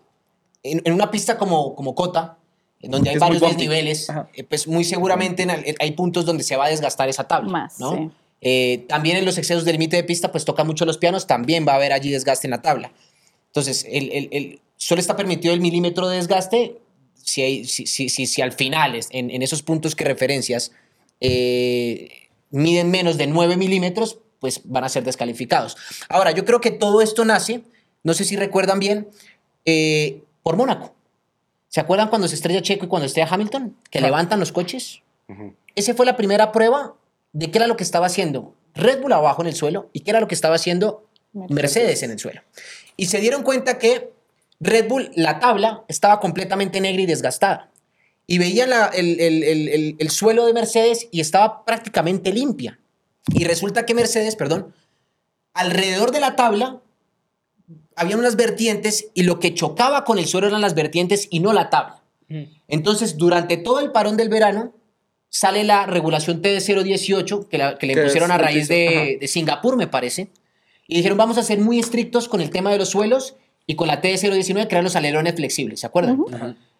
en, en una pista como, como Cota, en donde hay Es varios desniveles, eh, pues muy seguramente en hay puntos donde se va a desgastar esa tabla, Más, ¿no? sí. Eh, también en los excesos del límite de pista, pues toca mucho los pianos, también va a haber allí desgaste en la tabla. Entonces, el, el- el- solo está permitido el milímetro de desgaste si, hay- si, si, si, si al final, es- en, en esos puntos que referencias, eh, miden menos de 9 milímetros, pues van a ser descalificados. Ahora, yo creo que todo esto nace, no sé si recuerdan bien, eh, por Mónaco. ¿Se acuerdan cuando se estrella Checo y cuando estrella Hamilton? Que levantan los coches. Esa fue la primera prueba de qué era lo que estaba haciendo Red Bull abajo en el suelo y qué era lo que estaba haciendo Mercedes, en el suelo. Y se dieron cuenta que Red Bull, la tabla, estaba completamente negra y desgastada. Y veían la- el, el- el- el- el suelo de Mercedes y estaba prácticamente limpia. Y resulta que Mercedes, perdón, alrededor de la tabla había unas vertientes y lo que chocaba con el suelo eran las vertientes y no la tabla. Entonces, durante todo el parón del verano, sale la regulación TD018 que, la- que le pusieron a raíz de Singapur, me parece. Y dijeron, vamos a ser muy estrictos con el tema de los suelos y con la TD019 crear los alerones flexibles, ¿se acuerdan?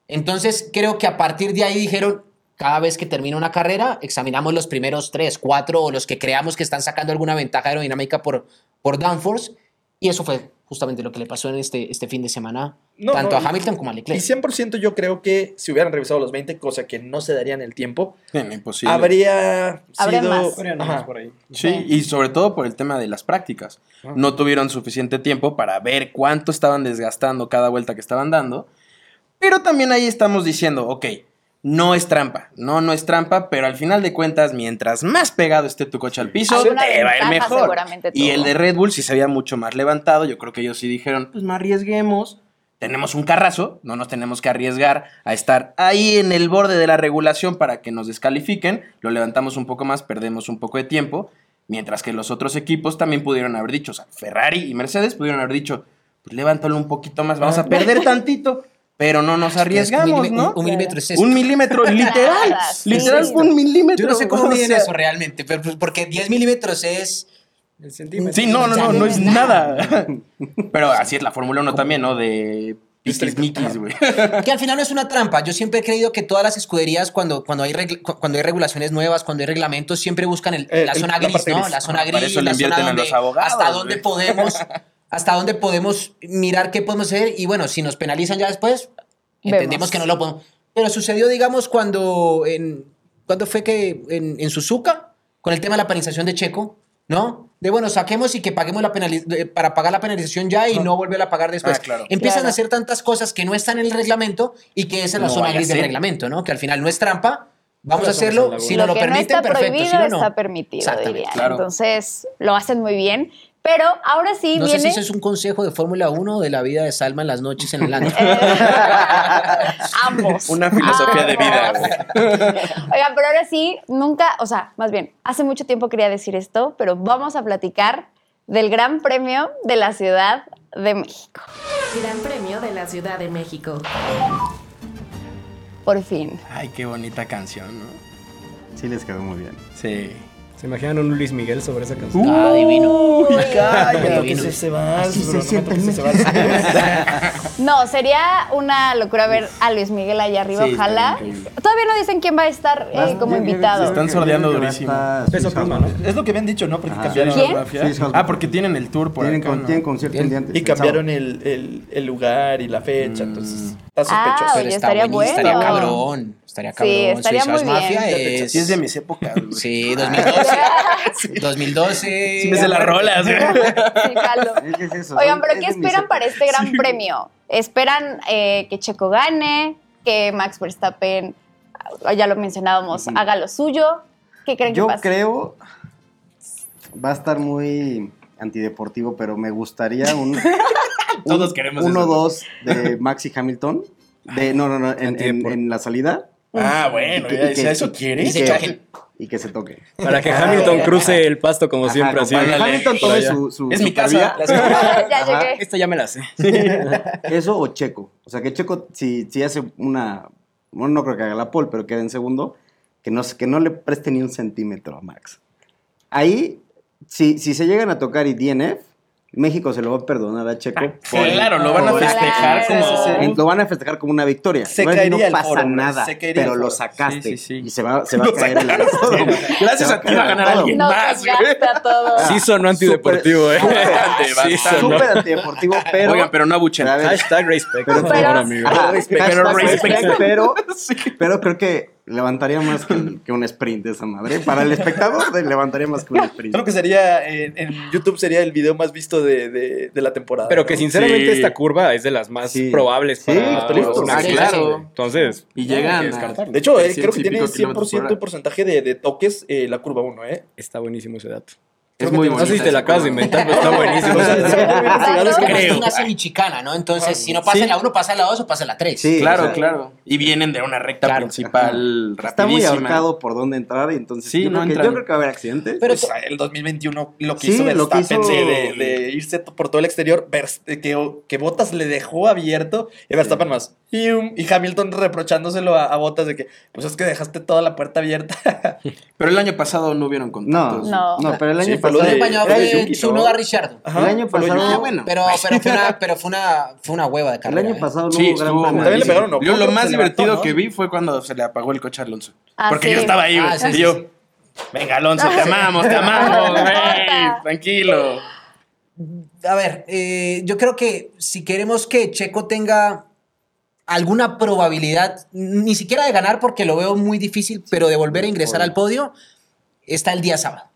Entonces, creo que a partir de ahí dijeron, cada vez que termina una carrera, examinamos los primeros tres, cuatro o los que creamos que están sacando alguna ventaja aerodinámica por, por downforce. Y eso fue justamente lo que le pasó en este, este fin de semana, No, tanto no, a Hamilton como a Y Leclerc. 100% yo creo que si hubieran revisado los 20, cosa que no se daría en el tiempo, imposible. habría Habría sido... más. Por ahí. Sí, y sobre todo por el tema de las prácticas. No tuvieron suficiente tiempo para ver cuánto estaban desgastando cada vuelta que estaban dando. Pero también ahí estamos diciendo, ok, no es trampa, no, no es trampa, pero al final de cuentas, mientras más pegado esté tu coche al piso, Alguna te va a ir mejor. Y el de Red Bull sí se había mucho más levantado, yo creo que ellos sí dijeron, pues no arriesguemos, tenemos un carrazo, no nos tenemos que arriesgar a estar ahí en el borde de la regulación para que nos descalifiquen, lo levantamos un poco más, perdemos un poco de tiempo, mientras que los otros equipos también pudieron haber dicho, o sea, Ferrari y Mercedes pudieron haber dicho, pues levántalo un poquito más, vamos a perder tantito, pero no nos arriesgamos, Un ¿no? Un, milímetro es esto. Un milímetro, literal, sí. literal fue un milímetro. Yo no sé cómo o miden sea, eso realmente, pero pues, porque 10 milímetros es... El centímetro. Sí, no, no, no, no es nada. Pero así es la Fórmula 1 también, ¿no? De piquis miquis, güey. Que al final no es una trampa. Yo siempre he creído que todas las escuderías, cuando, cuando, hay, regla- cuando hay regulaciones nuevas, cuando hay reglamentos, siempre buscan el- Eh, la el- zona la gris, ¿no? gris. La zona Para gris, la zona abogados, hasta dónde podemos, hasta dónde podemos mirar qué podemos hacer y bueno, si nos penalizan ya después, entendemos Vemos. que no lo podemos. Pero sucedió, digamos, cuando en, cuando fue que en, en Suzuka, con el tema de la penalización de Checo, ¿no? De bueno, saquemos y que paguemos la penalización, para pagar la penalización ya y no volver a pagar después. Ah, claro. Empiezan Claro. a hacer tantas cosas que no están en el reglamento y que esa es la No zona gris del reglamento, ¿no? Que al final no es trampa, vamos a hacerlo, si lo no lo que permiten, no está perfecto, prohibido si no, no. está permitido, dirían. claro. Entonces, lo hacen muy bien. Pero ahora sí No sé si eso es un consejo de Fórmula 1 o de la vida de Salma en las noches en el antro. Ambos. Una filosofía de vida. Oigan, pero ahora sí, nunca, o sea, más bien, hace mucho tiempo quería decir esto, pero vamos a platicar del Gran Premio de la Ciudad de México. Gran Premio de la Ciudad de México. Por fin. Ay, qué bonita canción, ¿no? Sí les quedó muy bien. Sí. ¿Se imaginan un Luis Miguel sobre esa canción? Ah, divino. Cállate, Así se no siente sería una locura ver a Luis Miguel allá arriba, Sí, ojalá. Todavía no dicen quién va a estar eh, como invitado. ya- Están sordeando durísimo. Peso pluma, ¿no? Es lo que habían dicho, ¿no? Porque Ajá. cambiaron ¿Quién? la House Ah, porque tienen el tour por Tienen, acá, con- ¿no? tienen concierto el día antes. Y cambiaron el, el, el lugar y la fecha, entonces está Ah, sospechoso. oye, Pero está estaría buenísimo, estaría bueno. cabrón. Estaría Sí, cabrón. estaría Swiss House muy bien. Mafia es... Sí, es de mis épocas, güey. Sí, 2012. 2012. Sí me sé las rolas, güey. Sí, jalo. Es eso, Oigan, pero es ¿qué esperan para este gran premio? ¿Esperan eh, que Checo gane? ¿Que Max Verstappen, ah, ya lo mencionábamos, haga lo suyo? ¿Qué creen Yo que pase? creo va a estar muy antideportivo, pero me gustaría un Todos queremos eso. 1-2 de Max y Hamilton. De, no, no, no, en, en- en la salida. Ah, bueno, Y que- ya, y que- eso y quieres. que-. Y que se toque. Para que Hamilton cruce el pasto como Ajá, siempre, así. para que ándale. Hamilton tome su, su Es mi casa. ya llegué. Esta ya me la sé. Eso o Checo. O sea, que Checo, si, si hace una. Bueno, no creo que haga la pole, pero quede en segundo. Que no, que no le preste ni un centímetro a Max. Ahí, si, si se llegan a tocar y DNF, México se lo va a perdonar a Checo. por- Claro, lo van a festejar como. en- Lo van a festejar como una victoria. Se no, caería no el pasa foro, nada, se caería pero el lo sacaste. Sí, sí, sí. Y se va, se va a caer el sacaste. Gracias a ti va a ganar todo. alguien No más, güey. desgaste a todos. Sí sonó antideportivo, ¿eh? Súper- antideportivo, pero. Oigan, pero no abuchen. Hashtag respect, Pero- pero, pero creo que Levantaría más que, que un sprint esa madre. Para el espectador, levantaría más que un sprint. Creo que sería, en, en YouTube sería el video más visto de, de- de la temporada. Pero que ¿no? sinceramente Sí. esta curva es de las más Sí. probables Sí, para una Ah, claro. Entonces, Y llegan que a-. De hecho, eh, creo que tiene pico kilómetros por 100% hora. porcentaje de, de toques eh, la curva 1, ¿eh? Está buenísimo ese dato. Es muy te- No sé si bonita te la acabas de inventar, pero está buenísimo. Es Creo. Creo. una semichicana, ¿no? Entonces, si no pasa la 1, pasa en la 2 o pasa en la 3. Sí, Claro, claro. Y vienen de una recta principal Está muy rapidísima. ahorcado por dónde entrar y entonces Sí, yo, no creo que, yo creo que va a haber accidentes. Pero Pues, el 2021 lo que Sí, hizo lo que Verstappen hizo- de, de irse por todo el exterior, eh, que, que Bottas le dejó abierto y Verstappen más. Y, y Hamilton reprochándoselo a, a Bottas de que, pues es que dejaste toda la puerta abierta. Pero el año pasado no hubieron contactos. No. no, pero el Sí, año fue lo pasado. de- el de fue Yuki, ¿no? Tsunoda Richardo. Ajá, el año pasado. Ah, bueno. Pero, pero, fue una, pero fue, una, fue una hueva de El carrera. año ¿eh? pasado no Sí, hubo gran estuvo premio. También le pegaron, ¿no? Yo lo más levantó, divertido que vi fue cuando se le apagó el coche a Alonso. Ah, Porque sí. yo estaba ahí, güey. Ah, sí, y yo, venga, Alonso, te amamos, te amamos, güey. Tranquilo. A ver, eh, yo creo que si queremos que Checo tenga alguna probabilidad, ni siquiera de ganar porque lo veo muy difícil, pero de volver a ingresar al podio, está el día sábado.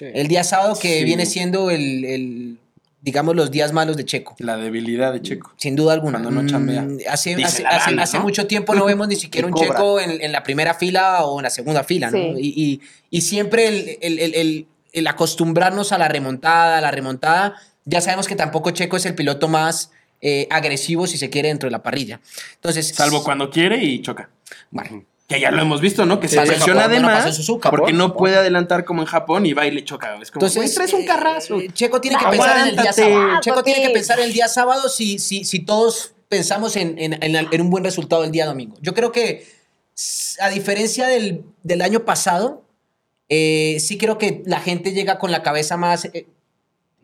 El día sábado que Sí. viene siendo el, el, digamos, los días malos de Checo. La debilidad de Checo. Sin duda alguna. Cuando no chambea. Mm, Hace, ¿no? mucho tiempo no vemos ni siquiera un cobra. checo en, en la primera fila o en la segunda fila, ¿no? Sí. Y, y- y siempre el, el- el- el- el acostumbrarnos a la remontada, a la remontada, ya sabemos que tampoco Checo es el piloto más eh, agresivo, si se quiere, dentro de la parrilla. Entonces, Salvo cuando quiere y choca. Bueno, Que ya lo hemos visto, ¿no? Que se presiona además Suzuka, porque no Japón. puede adelantar como en Japón y va y le choca. Es como, Entonces, traes un eh, carrazo. eh, Checo tiene que pensar en el día sábado. Checo tiene que pensar el día sábado si, si, si todos pensamos en, en- en- en un buen resultado el día domingo. Yo creo que, a diferencia del, del año pasado, eh, sí creo que la gente llega con la cabeza más. eh,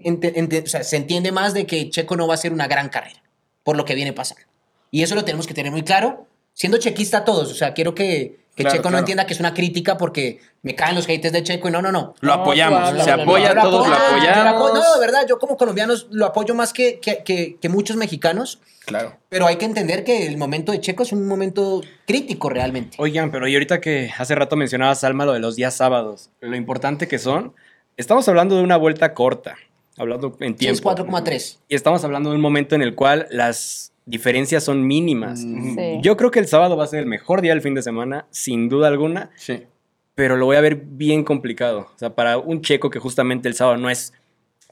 ente- ente- o sea, se entiende más de que Checo no va a ser una gran carrera por lo que viene pasando. Y eso lo tenemos que tener muy claro, siendo chequista todos. O sea, quiero que, que Claro, Checo no entienda que es una crítica porque me caen los haters de Checo y no, no, no. Lo apoyamos. claro, se apoya, Yo todos lo lo apoyamos. No, de verdad, yo como colombiano lo apoyo más que, que, que- que muchos mexicanos, Claro. pero hay que entender que el momento de Checo es un momento crítico realmente. Oigan, pero y ahorita que hace rato mencionabas, Alma, lo de los días sábados, lo importante que son, estamos hablando de una vuelta corta, hablando en tiempo. 4,3. Y estamos hablando de un momento en el cual las diferencias son mínimas. Sí. Yo creo que el sábado va a ser el mejor día del fin de semana, sin duda alguna, Sí. pero lo voy a ver bien complicado. O sea, para un checo que justamente el sábado no es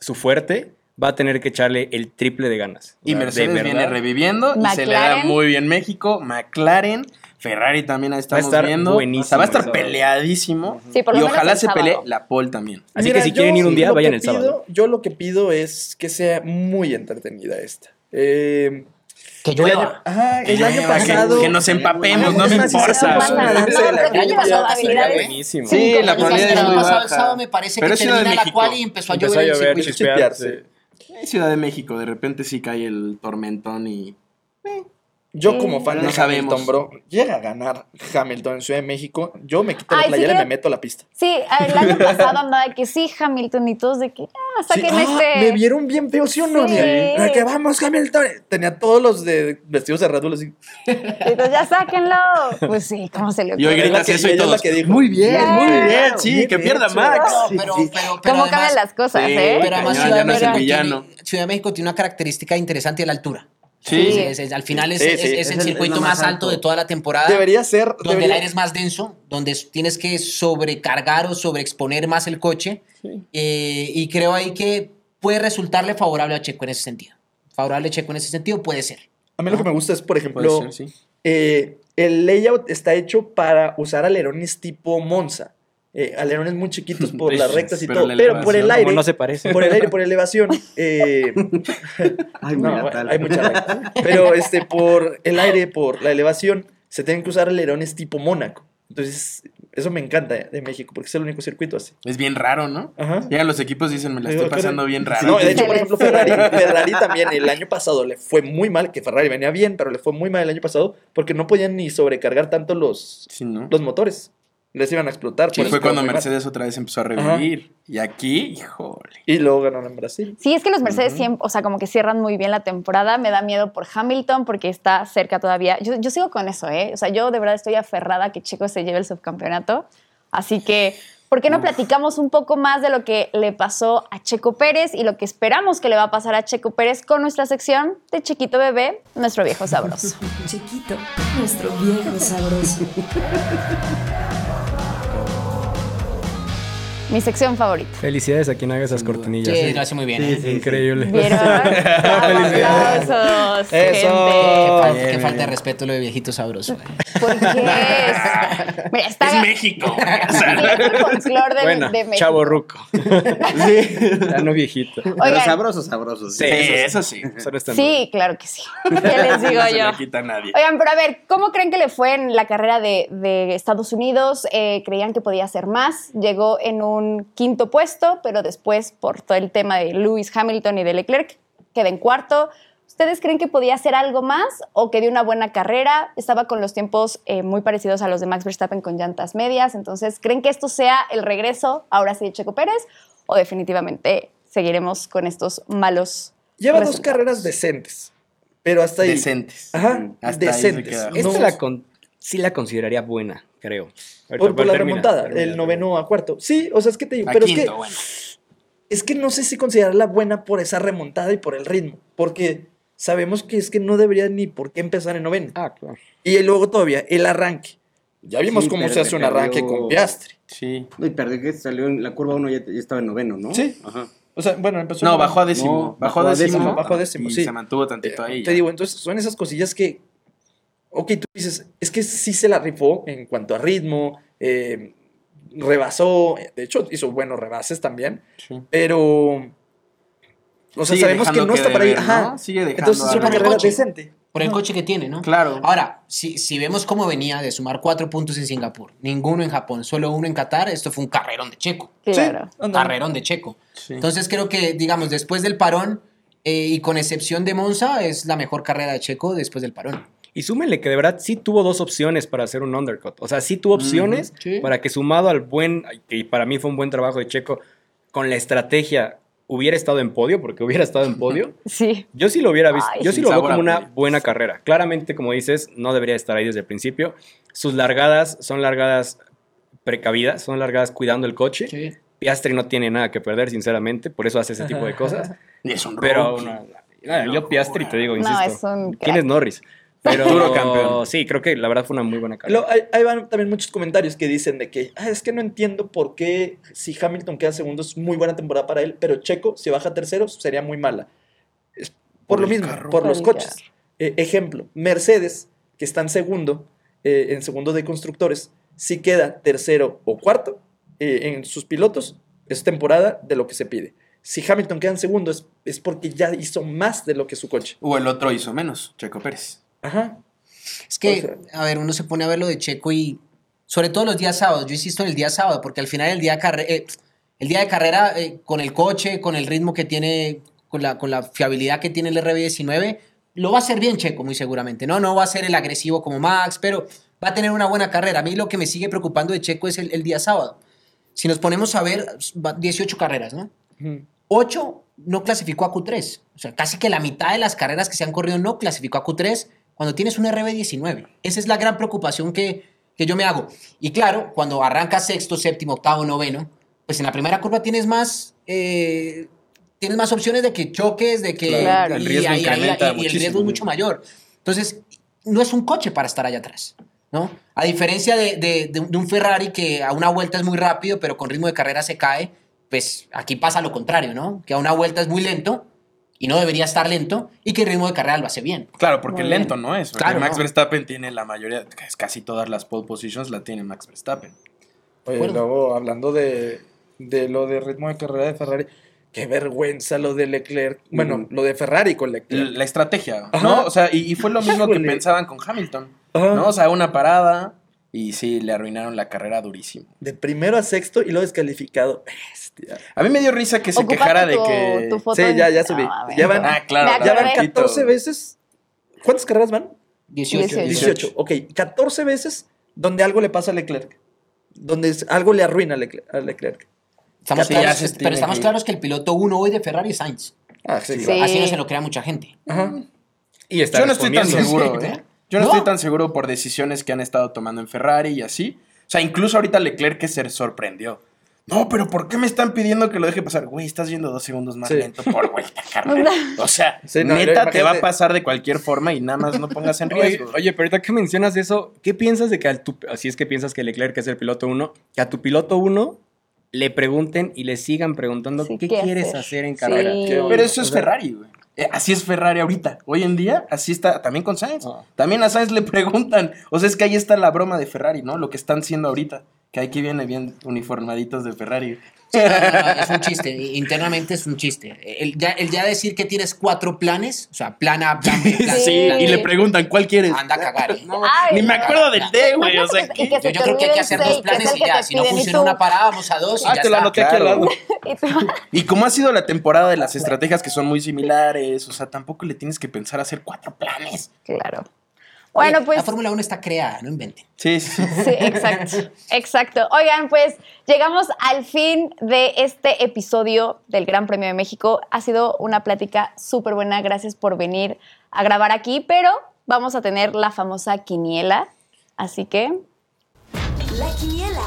su fuerte, va a tener que echarle el triple de ganas. Y de Mercedes viene reviviendo y se le da McLaren. muy bien México. McLaren, Ferrari también ahí estamos estar viendo. buenísimo O sea, va a estar peleadísimo. Sí, por lo y menos ojalá el se pelee la pole también. Así Mira, que si quieren ir un día, vayan el sábado. Yo lo que pido es que sea muy entretenida esta. Eh, Que el año, llueva. ajá, el Que año llueva, que- pasado. que nos empapemos, no me importa. la la el año pasado. Buenísimo. Sí, la El probabilidad es año muy pasado, el baja. sábado me parece Pero que es Ciudad de termina la México. cual y empezó a Empezó llover a en el llover, circuito. chispearse. En Ciudad de México, de repente sí cae el tormentón y. Yo como fan No de sabemos. Hamilton, bro, llega a ganar Hamilton en Ciudad de México, yo me quito la Ay, sí, playera y me meto a la pista. Sí, el año pasado andaba de que sí, Hamilton y todos de que, ah, Sí, saquen ah, este. Me vieron bien feo, ¿sí o no? Sí. Mira, que vamos, Hamilton. Tenía todos los de vestidos de Red Bull así. Entonces ya sáquenlo. Pues sí, ¿cómo se le Y hoy ocurre? gritas que- eso y la todos. que dijo. Muy bien, muy bien. Claro, Sí, bien que pierda hecho. Max. No, pero, pero, pero ¿Cómo además- cambian las cosas, Sí, eh? Pero además Ciudad, ya de no es el México villano. tiene, Ciudad de México tiene una característica interesante de la altura. Sí. Sí, es- es- al final es, Sí, es- sí. es Es el circuito más más alto alto. de toda la temporada. Debería ser. donde debería- el aire es más denso, donde tienes que sobrecargar o sobreexponer más el coche. Eh, y creo ahí que puede resultarle favorable a Checo en ese sentido. Favorable a Checo en ese sentido puede ser. A mí lo que me gusta es, por ejemplo, ser, sí. eh, el layout está hecho para usar alerones tipo Monza. Eh, alerones muy chiquitos por las rectas y Pero todo. Pero por el aire. No se parece. Por el aire, por elevación. eh, Ay, no, mira, bueno, tal. hay mucha recta. Pero este, por el aire, por la elevación, se tienen que usar alerones tipo Mónaco. Entonces, eso me encanta de México, porque es el único circuito así. Es bien raro, ¿no? Ajá. Ya los equipos dicen, me la estoy pasando bien raro. No, de hecho, por ejemplo. Ferrari, Ferrari también el año pasado le fue muy mal, que Ferrari venía bien, pero le fue muy mal el año pasado porque no podían ni sobrecargar tanto los, Sí, ¿no? los motores. Les iban a explotar. Y por fue cuando mal. Mercedes otra vez empezó a revivir. Y aquí, híjole. Y luego ganaron en Brasil. Sí, es que los Mercedes siempre, o sea, como que cierran muy bien la temporada. Me da miedo por Hamilton porque está cerca todavía. Yo, yo sigo con eso, ¿eh? O sea, yo de verdad estoy aferrada a que Checo se lleve el subcampeonato. Así que, ¿por qué no platicamos un poco más de lo que le pasó a Checo Pérez y lo que esperamos que le va a pasar a Checo Pérez con nuestra sección de Chiquito Bebé, nuestro viejo sabroso? Chiquito, nuestro viejo sabroso. Mi sección favorita. Felicidades a quien haga esas cortinillas. Sí, lo hace muy bien. ¿eh? Increíble. ¿Vieron? Aplausos, Qué, gente. fal- Bien, qué bien. falta de respeto lo de viejito sabroso. eh. ¿Por qué es? Mira, está Es México. Sí, es el folclore de, Bueno, de México. chavo ruco. ya no viejito. Pero Oigan. sabrosos, sabrosos. Sí, eso sí. Eso no Sí, claro que sí. ¿Qué les digo No se yo? le quita a nadie. Oigan, pero a ver, ¿cómo creen que le fue en la carrera de, de Estados Unidos? Eh, ¿Creían que podía hacer más? Llegó en un quinto puesto, pero después, por todo el tema de Lewis Hamilton y de Leclerc, queda en cuarto. ¿Ustedes creen que podía hacer algo más o que dio una buena carrera? Estaba con los tiempos eh, muy parecidos a los de Max Verstappen con llantas medias. Entonces, ¿creen que esto sea el regreso ahora sí de Checo Pérez o definitivamente seguiremos con estos malos Lleva dos carreras decentes. Pero hasta ahí. Decentes. Ajá, Hasta ahí se decentes. queda. No- Esta la con- sí la consideraría buena, creo. Ahorita, por, por la termina, remontada, termina, el termina. noveno a cuarto. Sí, o sea, es que te digo, A pero quinto, es que, bueno. es que no sé si considerarla buena por esa remontada y por el ritmo, porque sabemos que es que no debería ni por qué empezar en noveno. Ah, claro. Y luego todavía el arranque. Ya vimos Sí, cómo se hace un perdió- arranque con Piastri. Sí. No, y perdió que salió en la curva 1 ya, ya estaba en noveno, ¿no? Sí. Ajá. O sea, bueno, empezó No, bajó a décimo. No, bajó a décimo. Bajó a décimo, y sí. se mantuvo tantito ahí. Te ya. digo, entonces son esas cosillas que, ok, tú dices, es que sí se la rifó en cuanto a ritmo, eh, rebasó, de hecho hizo buenos rebases también, Sí. pero, o sea, Sigue sabemos que no que está para ahí, deber, ajá. ¿no? Sigue dejando Entonces es una carrera coche. decente. Por el coche que tiene, ¿no? Claro. Ahora, si, si vemos cómo venía de sumar cuatro puntos en Singapur, ninguno en Japón, solo uno en Qatar, esto fue un carrerón de Checo. Claro. Sí. Carrerón de Checo. Sí. Entonces creo que, digamos, después del parón, eh, y con excepción de Monza, es la mejor carrera de Checo después del parón. Y súmenle que de verdad sí tuvo dos opciones para hacer un undercut. O sea, sí tuvo opciones sí. para que sumado al buen, y para mí fue un buen trabajo de Checo, con la estrategia hubiera estado en podio, porque hubiera estado en podio. Sí. Yo sí lo hubiera visto. Ay, yo sí lo veo como una buena carrera. Claramente, como dices, no debería estar ahí desde el principio. Sus largadas son largadas precavidas, son largadas cuidando el coche. Piastri no tiene nada que perder, sinceramente, por eso hace ese tipo de cosas. Y es un Pero rookie. no, no, yo Piastri te digo, No, insisto. es un ¿Quién es Norris? Pero Duro campeón. sí, creo que la verdad fue una muy buena carrera. Lo- ahí, ahí van también muchos comentarios que dicen de que "Ah, es que no entiendo por qué si Hamilton queda segundo es muy buena temporada para él, pero Checo si baja tercero sería muy mala. Es por, Por lo mismo, carro. por los coches. Eh, ejemplo, Mercedes, que está en segundo, eh, en segundo de constructores, si queda tercero o cuarto eh, en sus pilotos, es temporada de lo que se pide. Si Hamilton queda en segundo es, es porque ya hizo más de lo que su coche. O el otro hizo menos, Checo Pérez. Ajá. Es que, O sea- a ver, uno se pone a ver lo de Checo y sobre todo los días sábados, yo insisto en el día sábado, porque al final el día, eh, el día de carrera, eh, con el coche, con el ritmo que tiene, con la, con la fiabilidad que tiene el RB19, lo va a hacer bien Checo, muy seguramente, ¿no? No va a ser el agresivo como Max, pero va a tener una buena carrera. A mí lo que me sigue preocupando de Checo es el, el día sábado. Si nos ponemos a ver, va 18 carreras, ¿no? Ujú. 8 no clasificó a Q3. O sea, casi que la mitad de las carreras que se han corrido no clasificó a Q3 cuando tienes un RB19. Esa es la gran preocupación que, que yo me hago. Y claro, cuando arrancas sexto, séptimo, octavo, noveno, pues en la primera curva tienes más... eh, Tienes más opciones de que choques, de que... Claro. y El riesgo ahí- ahí- y el riesgo es mucho mayor. Entonces, no es un coche para estar allá atrás, ¿no? A diferencia de, de- de un Ferrari que a una vuelta es muy rápido, pero con ritmo de carrera se cae, pues aquí pasa lo contrario, ¿no? Que a una vuelta es muy lento y no debería estar lento y que el ritmo de carrera lo hace bien. Claro, porque Muy lento no es. Claro, Max no. Verstappen tiene la mayoría, casi todas las pole positions la tiene Max Verstappen. Oye, acuerdo. luego hablando de, de lo de ritmo de carrera de Ferrari, qué vergüenza lo de Leclerc. Bueno, Ujú. lo de Ferrari con Leclerc. La estrategia, Ajá. ¿no? O sea, y, y fue lo mismo que pensaban con Hamilton, Ajá. ¿no? O sea, una parada y sí, le arruinaron la carrera durísimo. De primero a sexto y luego descalificado. Bestia. A mí me dio risa que se quejara de que... tu foto Sí, ya, ya subí. No, a ver. ya van, Ah, claro. Ya van acordé. fotito. 14 veces. ¿Cuántas carreras van? 18. 18. 18. Ok, 14 veces donde algo le pasa a Leclerc. donde algo le arruina a Leclerc. a Leclerc. Estamos Sí, ya claros, se pero tiene estamos que claros que el piloto 1 hoy de Ferrari es Sainz. Ah, sí, Sí. claro. Así no se lo crea mucha gente. Ajá. Y está Yo no estoy tan seguro, ¿eh? Yo no, No. estoy tan seguro por decisiones que han estado tomando en Ferrari y así. O sea, incluso ahorita Leclerc que se sorprendió. No, pero ¿por qué me están pidiendo que lo deje pasar? Güey, estás yendo dos segundos más Sí. lento por vuelta, carnal. O sea, Sí, no, neta te va a pasar de cualquier forma y nada más no pongas en riesgo. oye, pero ahorita que mencionas eso, ¿qué piensas de que al tu, así es que piensas que Leclerc es el piloto 1, que a tu piloto 1 le pregunten y le sigan preguntando Sí, qué, ¿qué quieres hacer? hacer en Sí. carrera? Pero eso es Ferrari, güey. Eh, Así es Ferrari ahorita. Hoy en día, así está también con Sainz. Ah. También a Sainz le preguntan. O sea, es que ahí está la broma de Ferrari, ¿no? Lo que están haciendo ahorita. Que aquí viene bien uniformaditos de Ferrari. Sí, no, no, no, es un chiste. Internamente es un chiste. El ya, el ya decir que tienes cuatro planes, o sea, plan A, plan B, plan C, Sí. plan Y le preguntan, ¿cuál quieres? anda a cagar. ¿eh? Ay, Ni me acuerdo del D, güey. O sea, Y que Yo, creo que hay que hacer dos planes y ya. Si no piden, y funciona una parada, vamos a dos y Ah, ya te lo está. anoté aquí al lado. y Y como ha sido la temporada de las estrategias que son muy similares, o sea, tampoco le tienes que pensar hacer cuatro planes. Claro. Bueno, pues. La Fórmula 1 está creada, no inventen. Sí, sí. Sí, exacto. Exacto. Oigan, pues llegamos al fin de este episodio del Gran Premio de México. Ha sido una plática súper buena. Gracias por venir a grabar aquí, pero vamos a tener la famosa quiniela. Así que, La quiniela.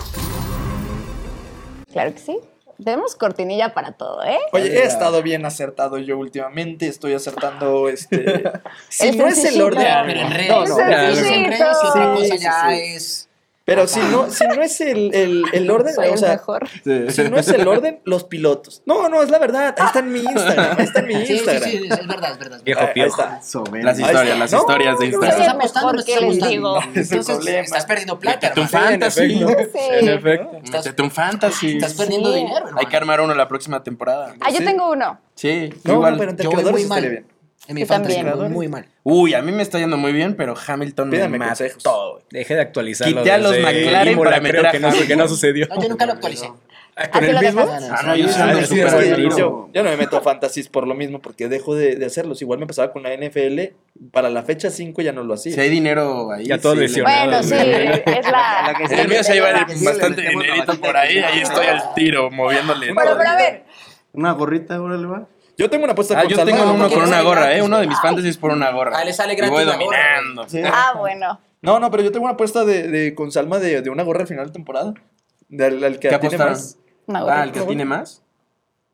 claro que sí. Tenemos cortinilla para todo, ¿eh? Oye, he estado bien acertado yo últimamente. Estoy acertando este. si no es el orden. Pero en redes, No, no. En redes, otra cosa sí, ya sí. es... Pero si no, si no es el, el, el orden, Soy o el sea, mejor. si no es el orden, los pilotos. No, no, es la verdad. Ahí está en mi Instagram. Ahí está en mi Sí, sí, Instagram. sí, es verdad, es verdad. Viejo piojo. Las historias, las No, historias de Instagram. ¿Estás apostando que estás les digo. Entonces, perdiendo plata, fantasy. En efecto. Estás, un fantasy. estás perdiendo dinero, hermano. Hay que armar uno la próxima temporada. Ah, yo tengo uno. Sí, No, igual. pero entre Yo voy muy mal. En mi fantasy, también. muy mal. Uy, a mí me está yendo muy bien, pero Hamilton Pídame me consejos. mató. güey. Deje de actualizarlo. Quité a los McLaren Imola, para meter creo a que no, que sucedió. No, yo nunca lo actualicé. Ah, ¿Con ¿Así el lo mismo? Ah, no, yo Ah, que. Yo, no me meto a fantasies por lo mismo, porque dejo de, de hacerlos. Igual me pasaba con la NFL. Para la fecha 5 ya no lo hacía. Si hay dinero ahí. Ya todo sí, lesionado. Bueno, sí, es la. que sí. El mío se iba la- bastante le la dinerito por ahí, ahí estoy al tiro, moviéndole. Bueno, pero a ver, Una gorrita, órale, va. Yo tengo una apuesta Ah, con yo tengo uno con una gorra, gratis, ¿eh? Uno de mis fantasies por una gorra. Ah, le sale Y gratis voy la gorra, dominando. Sí. ah, bueno. No, no, pero yo tengo una apuesta de, de con Salma de, de una gorra al final de temporada. Del al que ¿Qué tiene más. Una Ah, gorrita. el que tiene más.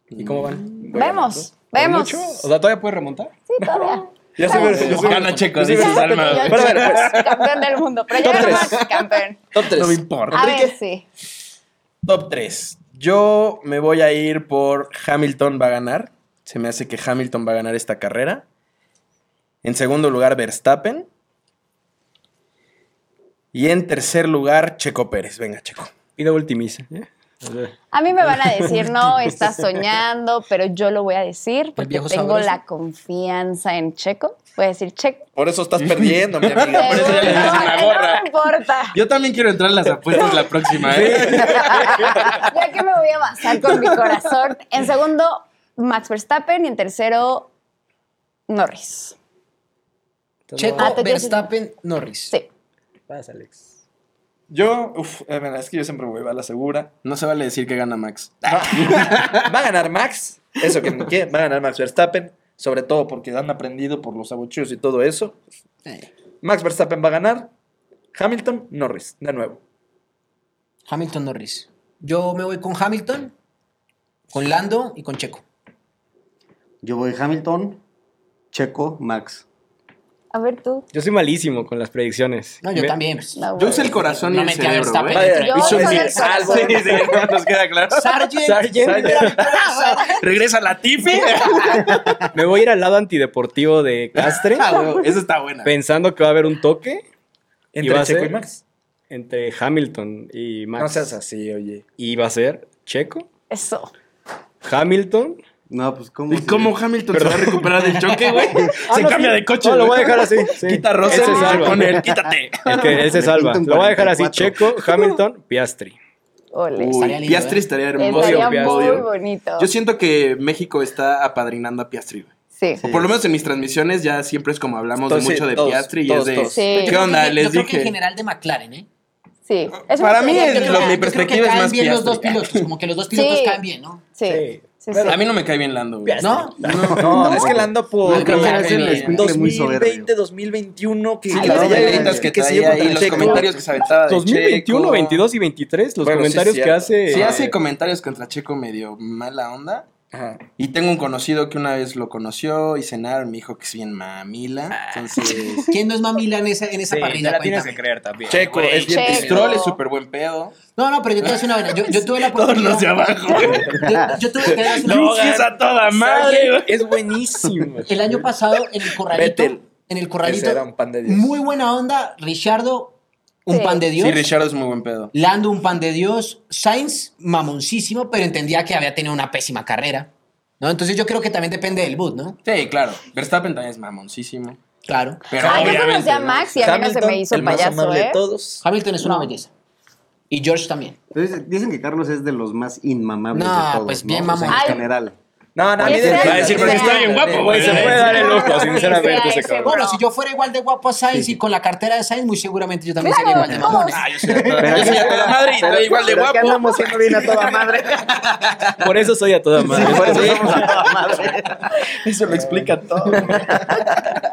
¿Y cómo van? Vemos, ¿Por vemos. mucho? O sea, ¿todavía puede remontar? Sí, todavía. Ya se ve. ya se ve- Gana Checo, dice Salma. Pero a ver, pues. Campeón del mundo. Pero Top ya tres. Max campeón. Top 3. No me importa. A ver, sí. Top 3. Yo me voy a ir por Hamilton va a ganar. Se me hace que Hamilton va a ganar esta carrera. En segundo lugar, Verstappen. Y en tercer lugar, Checo Pérez. Venga, Checo. Pide ultimisa. ¿eh? O sea, A mí me van a decir, no, estás soñando, pero yo lo voy a decir porque tengo sabroso. la confianza en Checo. Voy a decir Checo. Por eso estás perdiendo, mi amiga. Por eso ya le no, dices una no importa. Yo también quiero entrar en las apuestas la próxima, ¿eh? Ya que me voy a basar con mi corazón. En segundo, Max Verstappen y en tercero, Norris. Checo, Ah, Verstappen, Norris. Sí. Vas, Alex. Yo, uff, es que yo siempre voy a la segura. No se vale decir que gana Max. Va, va a ganar Max. Eso que ni qué. Va a ganar Max Verstappen. Sobre todo porque han aprendido por los abucheos y todo eso. Max Verstappen va a ganar. Hamilton, Norris, de nuevo. Hamilton, Norris. Yo me voy con Hamilton, con Lando y con Checo. Yo voy Hamilton, Checo, Max. A ver tú. Yo soy malísimo con las predicciones. No, yo Me- también. No, Yo usé el corazón y No metí a cerebro, Verstappen. Yo soy el el salvo. corazón. Sí, sí, nos queda claro. Sargent. Sargent. Regresa la Tiffy. Me voy a ir al lado antideportivo de Castre, Ah, Esa está buena. pensando que va a haber un toque Y Entre va a Checo ser- y Max. entre Hamilton y Max. No seas así, oye. Y va a ser Checo, Eso. Hamilton. No, pues cómo. ¿Y se- cómo Hamilton se va a recuperar del choque, güey? se no, cambia sí. de coche. No, lo voy a dejar así. sí. Quita a Él Russell se y se salva. pone él. Quítate. El que él se salva. Lo voy a dejar así: 44. Checo, Hamilton, Piastri. Ole. Uy, Estaría lindo, Piastri ¿eh? estaría hermoso. Estaría Piastri. muy bonito. Yo siento que México está apadrinando a Piastri, güey. Sí. O por lo menos en mis transmisiones ya siempre es como hablamos de mucho de todos, Piastri y es de... Sí. Yo ¿Qué onda? que- Les yo creo que en dije... general de McLaren, ¿eh? Sí. es Para mí es lo- mi Yo perspectiva es caen más bien los dos pilotos, como que los dos pilotos Sí. caen bien, ¿no? Sí. Sí. sí, sí. A mí no me cae bien Lando, güey. ¿No? No, es que Lando por me hace el bien. escuincle muy soberbio. 2020, 2021, que Sí, que las se- banderitas que que traía ahí, los Checo. comentarios que se aventaba de 2021, Checo. 22 y 23, los Bueno, sí, comentarios que cierto. hace. Sí hace comentarios contra Checo medio mala onda. Ajá. Y tengo un conocido que una vez lo conoció y cenaron, me dijo que es bien mamila. Entonces... ¿Quién no es mamila en esa, en esa Sí, parrilla? la tienes que creer también. Checo, es bien Checo. Stroll es súper buen pedo. No, no, pero yo te voy a decir una vaina. Yo, yo tuve la Todos oportunidad. los de abajo. Yo, yo tuve decir una- Luis es a toda madre. Es buenísimo. El año pasado en el corralito. Vettel. En el Ese corralito. era un pan de Dios. Muy buena onda. Richardo, un Sí. pan de Dios. Sí, Richard es muy buen pedo. Lando, un pan de Dios. Sainz, mamoncísimo, pero entendía que había tenido una pésima carrera. ¿no? Entonces yo creo que también depende del boot, ¿no? Sí, claro. Verstappen también es mamoncísimo. Claro. Pero Ah, yo conocí a. Max y a mí no se me hizo el más payaso, de ¿eh? todos. Hamilton es una No. belleza. Y George también. Entonces, dicen que Carlos es de los más inmamables No, de todos. pues ¿no? bien O sea, mamón. en Ay. general. No, no, ni de- Va a decir, porque está bien guapo, güey. Se puede dar el lujo, sinceramente, ese Ese cabrón. Bueno, si yo fuera igual de guapo a Sainz y con la cartera de Sainz, muy seguramente yo también sería igual de mamón. Ah, yo soy a toda, yo soy a toda madre y estoy igual de guapo. andamos siendo bien a toda madre. Por eso soy a toda madre. Por eso somos a toda madre. Eso lo explica todo.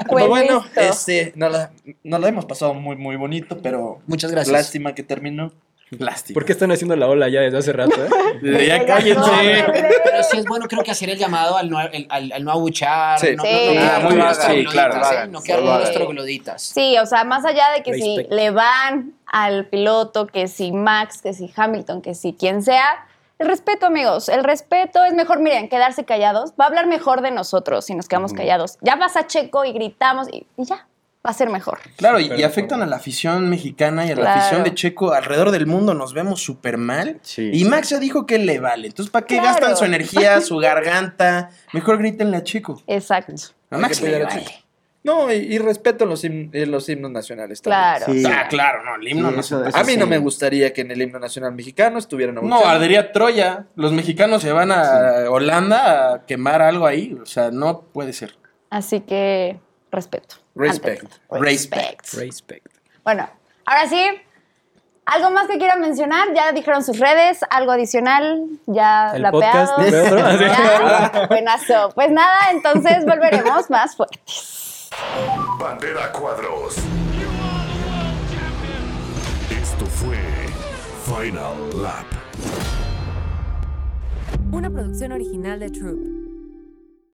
Pues bueno, este, nos la hemos pasado muy, muy bonito, pero Muchas gracias. lástima que terminó. Lástima. ¿Por qué están haciendo la ola ya desde hace rato, eh? Ya No, cállense. Pero sí es bueno, creo que hacer el llamado al no, al, al- al no abuchar. Sí. no, Sí. no, no, Ah, muy bien, sí, claro, ¿eh? No quedar hagan. los trogloditas. Sí, o sea, más allá de que si le van al piloto, que si Max, que si Hamilton, que si quien sea, el respeto, amigos, el respeto es mejor, miren, quedarse callados, va a hablar mejor de nosotros si nos quedamos callados. Ya vas a Checo y gritamos y, y ya, va a ser mejor. Claro, y, y afectan a la afición mexicana y a la Claro. afición de Checo alrededor del mundo. Nos vemos súper mal. Sí. Y Max ya dijo que le vale. Entonces, ¿para qué Claro. gastan su energía, su garganta? Mejor grítenle a Checo. Exacto. A Max le vale. No, y, y respeto los, him- en los himnos nacionales también. Claro. Sí. Ah, claro, no, el himno Sí, eso- eso A mí no me gustaría que en el himno nacional mexicano estuvieran No, ardería Troya. Los mexicanos se van a Holanda a quemar algo ahí. O sea, no puede ser. Así que respeto. Respect. Antes. Respect. Respect. Bueno, ahora sí, ¿algo más que quieran mencionar? Ya dijeron sus redes, algo adicional, ya El lapeado. podcast. Ya, buenazo. Pues nada, entonces volveremos más fuertes. Bandera Cuadros. Esto fue Final Lap. Una producción original de Troop.